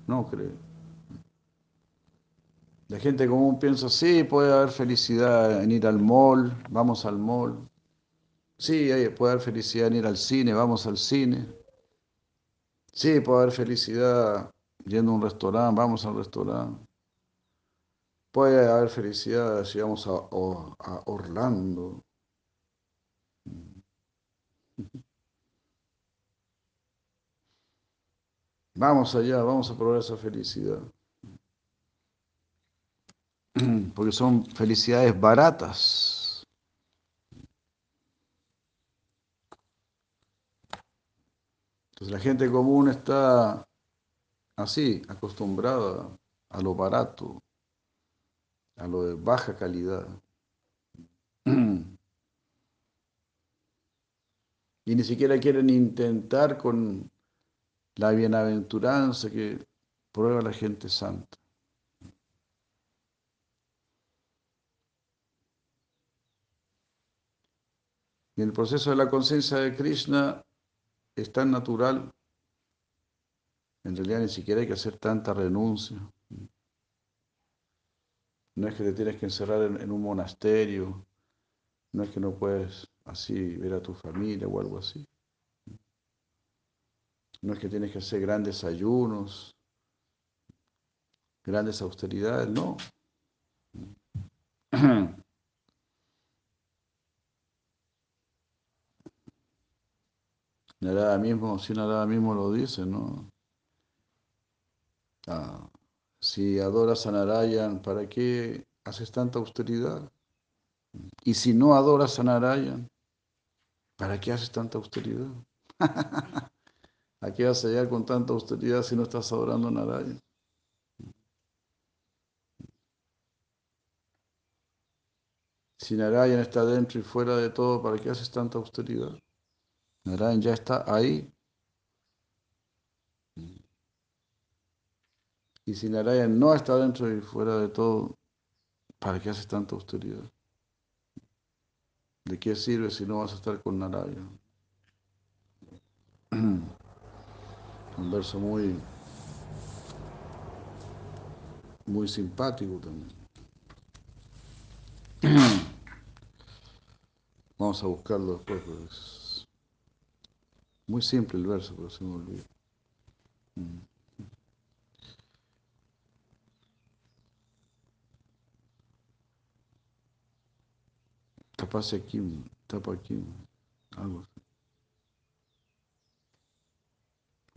No cree. La gente común piensa, sí, puede haber felicidad en ir al mall, vamos al mall. Sí, puede haber felicidad en ir al cine, vamos al cine. Sí, puede haber felicidad yendo a un restaurante, vamos al restaurante. Puede haber felicidad si vamos a Orlando. Vamos allá, vamos a probar esa felicidad. Porque son felicidades baratas. Entonces la gente común está así, acostumbrada a lo barato, a lo de baja calidad. Y ni siquiera quieren intentar con la bienaventuranza que prueba la gente santa. Y el proceso de la conciencia de Krishna es tan natural, en realidad ni siquiera hay que hacer tanta renuncia. No es que te tienes que encerrar en, en un monasterio, no es que no puedes así ver a tu familia o algo así. No es que tienes que hacer grandes ayunos, grandes austeridades, no. Narada mismo, si Narada mismo lo dice, ¿no? Ah, si adoras a Narayan, ¿para qué haces tanta austeridad? Y si no adoras a Narayan, ¿para qué haces tanta austeridad? ¿A qué vas a llegar con tanta austeridad si no estás adorando a? Si Narayan está dentro y fuera de todo, ¿para qué haces tanta austeridad? Narayan ya está ahí. Y si Narayan no está dentro y fuera de todo, ¿para qué haces tanta austeridad? ¿De qué sirve si no vas a estar con Narayan? Un verso muy, muy simpático también. Vamos a buscarlo después, porque es muy simple el verso, pero se me olvida. Mm. Capaz aquí, tapa aquí, algo así.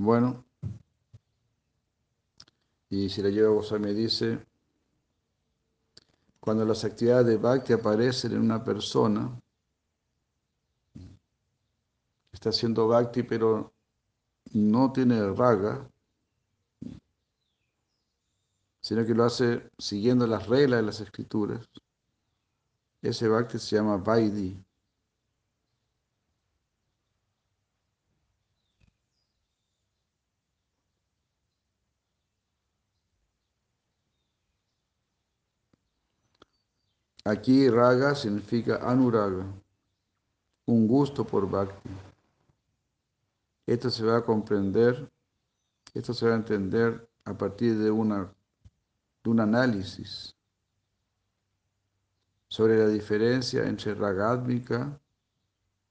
Bueno, y si la lleva Goswami dice, cuando las actividades de Bhakti aparecen en una persona, está haciendo Bhakti pero no tiene raga, sino que lo hace siguiendo las reglas de las escrituras, ese Bhakti se llama Vaidhi. Aquí raga significa anuraga, un gusto por bhakti. Esto se va a comprender, esto se va a entender a partir de, una, de un análisis sobre la diferencia entre ragadmika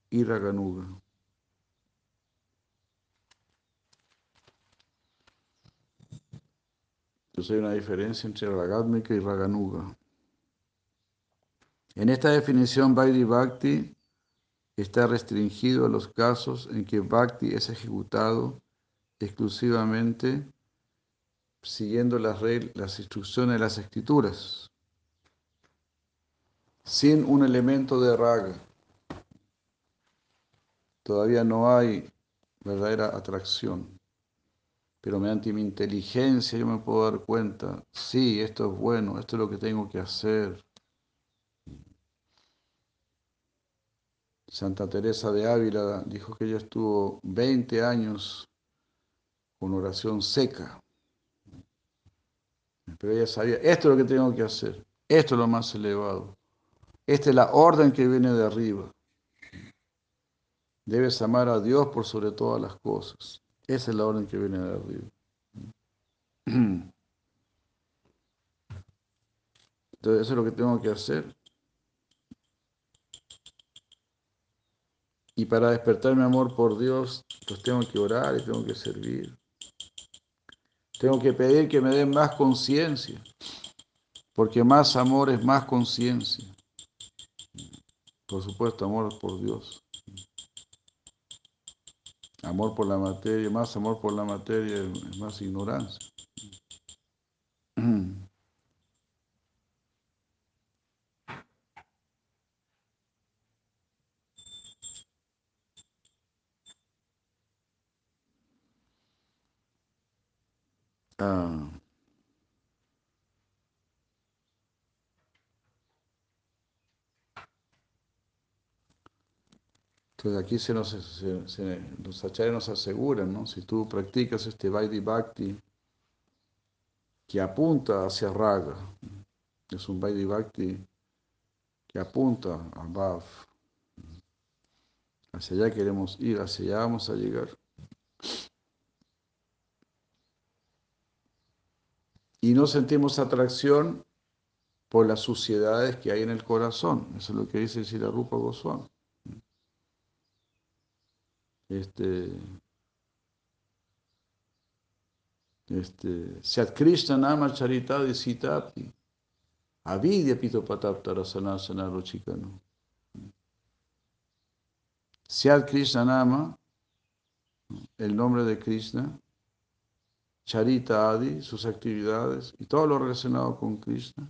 y raganuga. Entonces hay una diferencia entre ragadmika y raganuga. En esta definición, Vaidhi Bhakti está restringido a los casos en que Bhakti es ejecutado exclusivamente siguiendo las, las instrucciones de las escrituras, sin un elemento de raga. Todavía no hay verdadera atracción. pero mediante mi inteligencia yo me puedo dar cuenta, sí, esto es bueno, esto es lo que tengo que hacer. Santa Teresa de Ávila dijo que ella estuvo 20 años con oración seca. Pero ella sabía, esto es lo que tengo que hacer, esto es lo más elevado, esta es la orden que viene de arriba. Debes amar a Dios por sobre todas las cosas. Esa es la orden que viene de arriba. Entonces eso es lo que tengo que hacer. Y para despertar mi amor por Dios, pues tengo que orar y tengo que servir. Tengo que pedir que me den más conciencia, porque más amor es más conciencia. Por supuesto, amor por Dios. Amor por la materia, más amor por la materia es más ignorancia. Entonces aquí se nos, los acharyas nos aseguran, ¿no? Si tú practicas este Vaidhi Bhakti que apunta hacia Raga, es un Vaidhi Bhakti que apunta a Bhav, hacia allá queremos ir, hacia allá vamos a llegar. Y no sentimos atracción por las suciedades que hay en el corazón. Eso es lo que dice el Rupa Goswami. Este, este, Krishna Nama Charitadi Sitapi, Avidya Pito Pataptara Sanasana Ruchikano. Syat Krishna Nama, el nombre de Krishna, Charita Adi, sus actividades y todo lo relacionado con Krishna.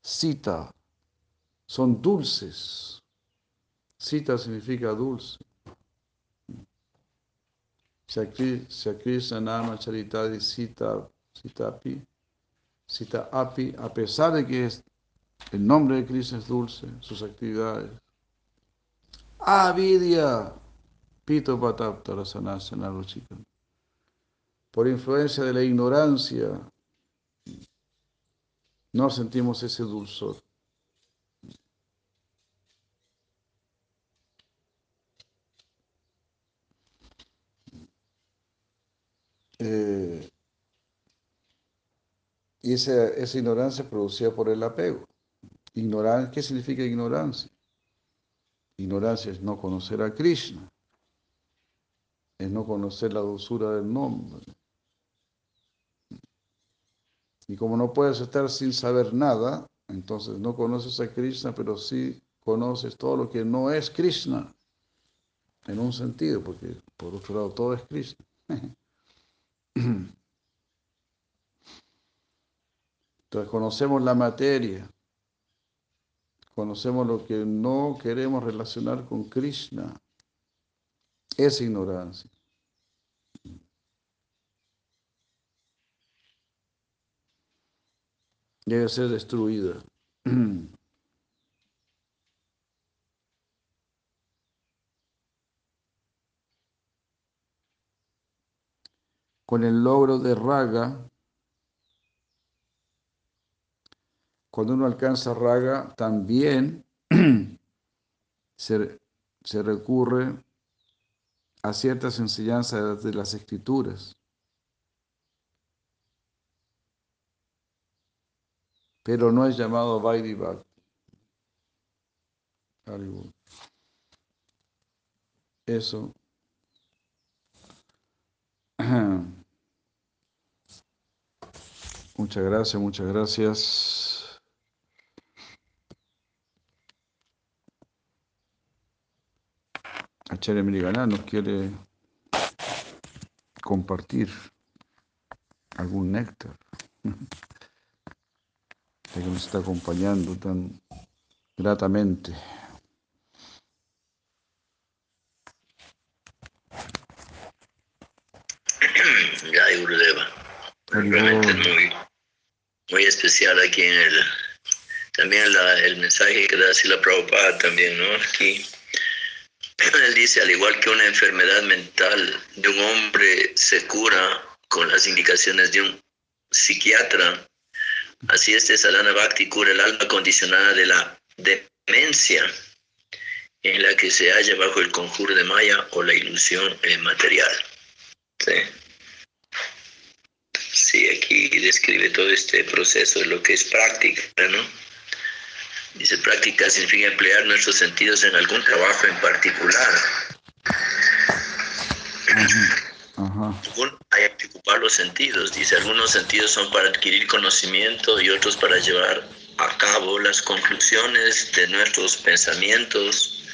Sita, son dulces. Sita significa dulce. Krishna Nama Charitadi Sita, Sitapi, Sita Api, a pesar de que el nombre de Krishna es dulce, sus actividades. Avidya, Pito Pataptara Sanasana Ruchikam por influencia de la ignorancia, no sentimos ese dulzor. Eh, y esa, esa ignorancia producida por el apego. Ignorancia, ¿Qué significa ignorancia? Ignorancia es no conocer a Krishna, es no conocer la dulzura del nombre. Y como no puedes estar sin saber nada, entonces no conoces a Krishna, pero sí conoces todo lo que no es Krishna, en un sentido, porque por otro lado todo es Krishna. Entonces conocemos la materia, conocemos lo que no queremos relacionar con Krishna, es ignorancia. Debe ser destruida. Con el logro de raga, cuando uno alcanza raga, también se, se recurre a ciertas enseñanzas de las escrituras. Pero no es llamado Vaidhi Bhakti. Eso. Muchas gracias, muchas gracias. Acharya Mirigana nos quiere compartir algún néctar. que nos está acompañando tan gratamente. Jai Gurudev Realmente es muy, muy especial aquí en el, también la, el mensaje que da así la Prabhupada también, ¿no? Aquí él dice, al igual que una enfermedad mental de un hombre se cura con las indicaciones de un psiquiatra, así este Sadhana Bhakti cura el alma condicionada de la demencia en la que se halla bajo el conjuro de Maya o la ilusión material. Sí. sí, aquí describe todo este proceso de lo que es práctica, ¿no? Dice, práctica significa emplear nuestros sentidos en algún trabajo en particular. Hay que ocupar los sentidos. Dice, algunos sentidos son para adquirir conocimiento y otros para llevar a cabo las conclusiones de nuestros pensamientos,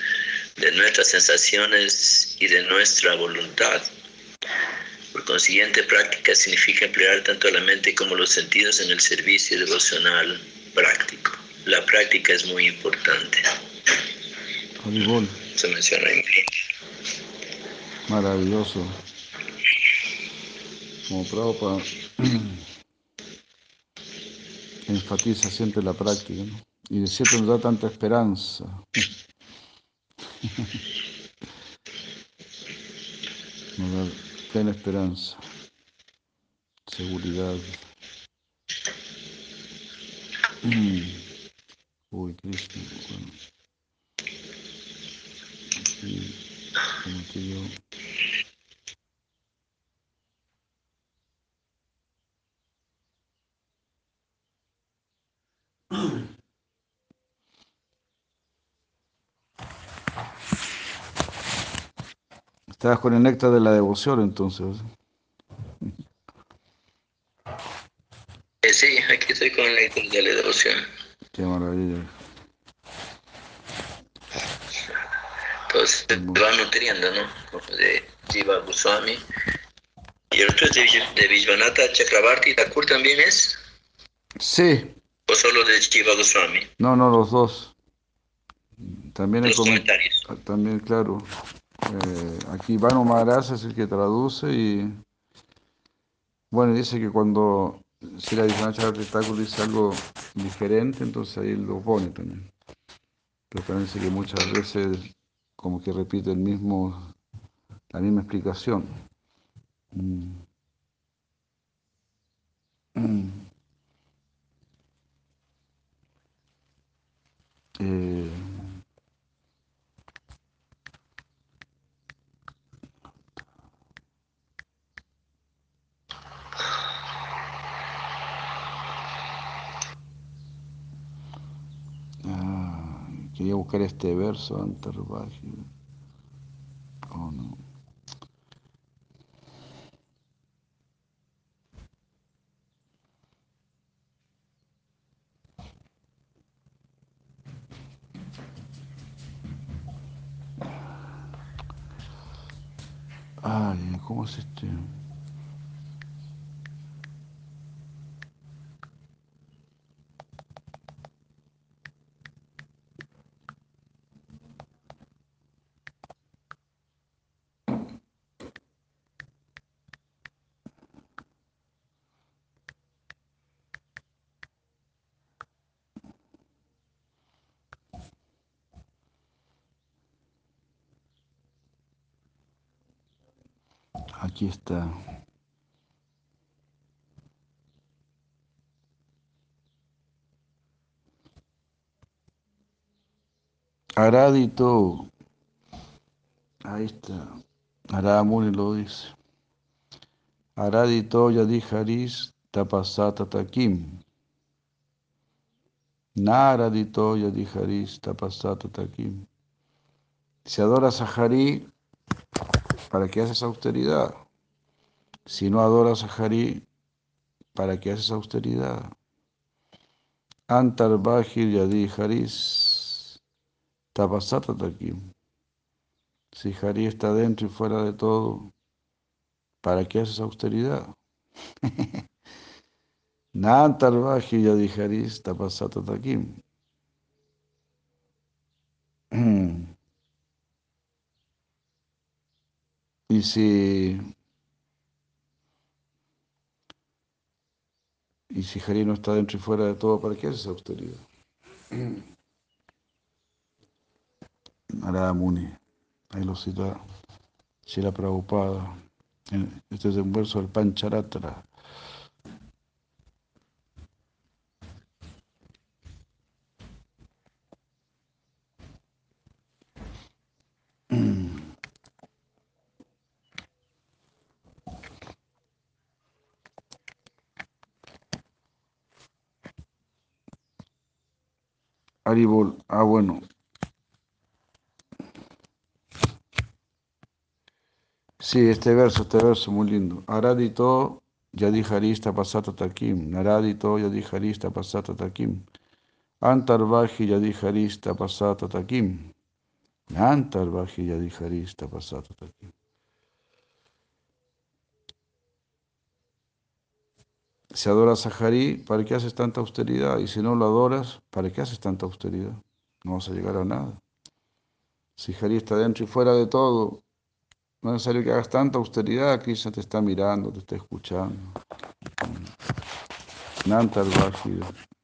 de nuestras sensaciones y de nuestra voluntad. Por consiguiente, práctica significa emplear tanto la mente como los sentidos en el servicio devocional práctico la práctica es muy importante. Se menciona en Maravilloso. Como Prabhupada enfatiza siempre la práctica, ¿no? Y cierto nos da tanta esperanza. nos esperanza, seguridad. Uy, Cristo, bueno. Aquí, como que yo. Estabas con el néctar de la devoción entonces. Eh, sí, aquí estoy con el néctar de la devoción. Qué maravilla. Entonces se va nutriendo, ¿no? De Jiva Goswami. ¿Y el otro es de, de Vishwanatha Chakrabarti Thakur también es? Sí. ¿O solo de Jiva Goswami? No, no, los dos. También los comentarios. También, claro. Eh, aquí Vano Maharaj es el que traduce y bueno, dice que cuando si la espectáculo dice algo diferente, entonces ahí lo pone también. Pero también que muchas veces como que repite el mismo, la misma explicación. Mm. Eh, Quería buscar este verso, Antarbaji. Oh, no. Ay, ¿cómo es este? Aquí está. Aradito. Ahí está. Aramuni lo dice. Aradito Yadiharis tapasata takim. Naradito Yadiharis tapasata takim. Si adoras a Hari, ¿para qué haces austeridad? Si no adoras a Hari, ¿para qué haces austeridad? Antar Bajir Yadi Haris Tapasata Takim. Si Hari está dentro y fuera de todo, ¿para qué haces austeridad? Nantar Bajir Yadi Haris Tapasata Takim. Y si Y si Hari no está dentro y fuera de todo, ¿para qué hace esa austeridad? Narada Muni, ahí lo cita Shila Prabhupada. Este es un verso del Pancharatra. Aribol, ah bueno. Sí, este verso, este verso muy lindo. Aradito yadiharista pasata takim. Naradito yadiharista pasata takim. Antarvaji yadiharista pasata takim. Antarvaji yadiharista pasata takim. Si adoras a Hari, ¿para qué haces tanta austeridad? Y si no lo adoras, ¿para qué haces tanta austeridad? No vas a llegar a nada. Si Hari está dentro y fuera de todo, no es necesario que hagas tanta austeridad, Krishna te está mirando, te está escuchando. Nantar Vaji,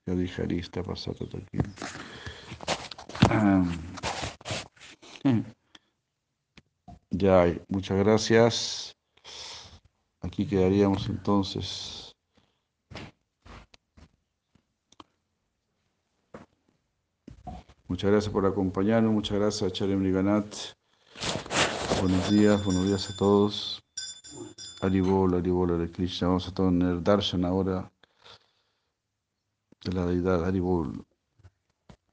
ya dije Arista, pasado aquí. Ya, muchas gracias. Aquí quedaríamos entonces. Muchas gracias por acompañarnos, muchas gracias a Charem Liganat. Buenos días, buenos días a todos. Aribol, Aribol, de Krishna. Vamos a tener darshan ahora de la deidad Aribol.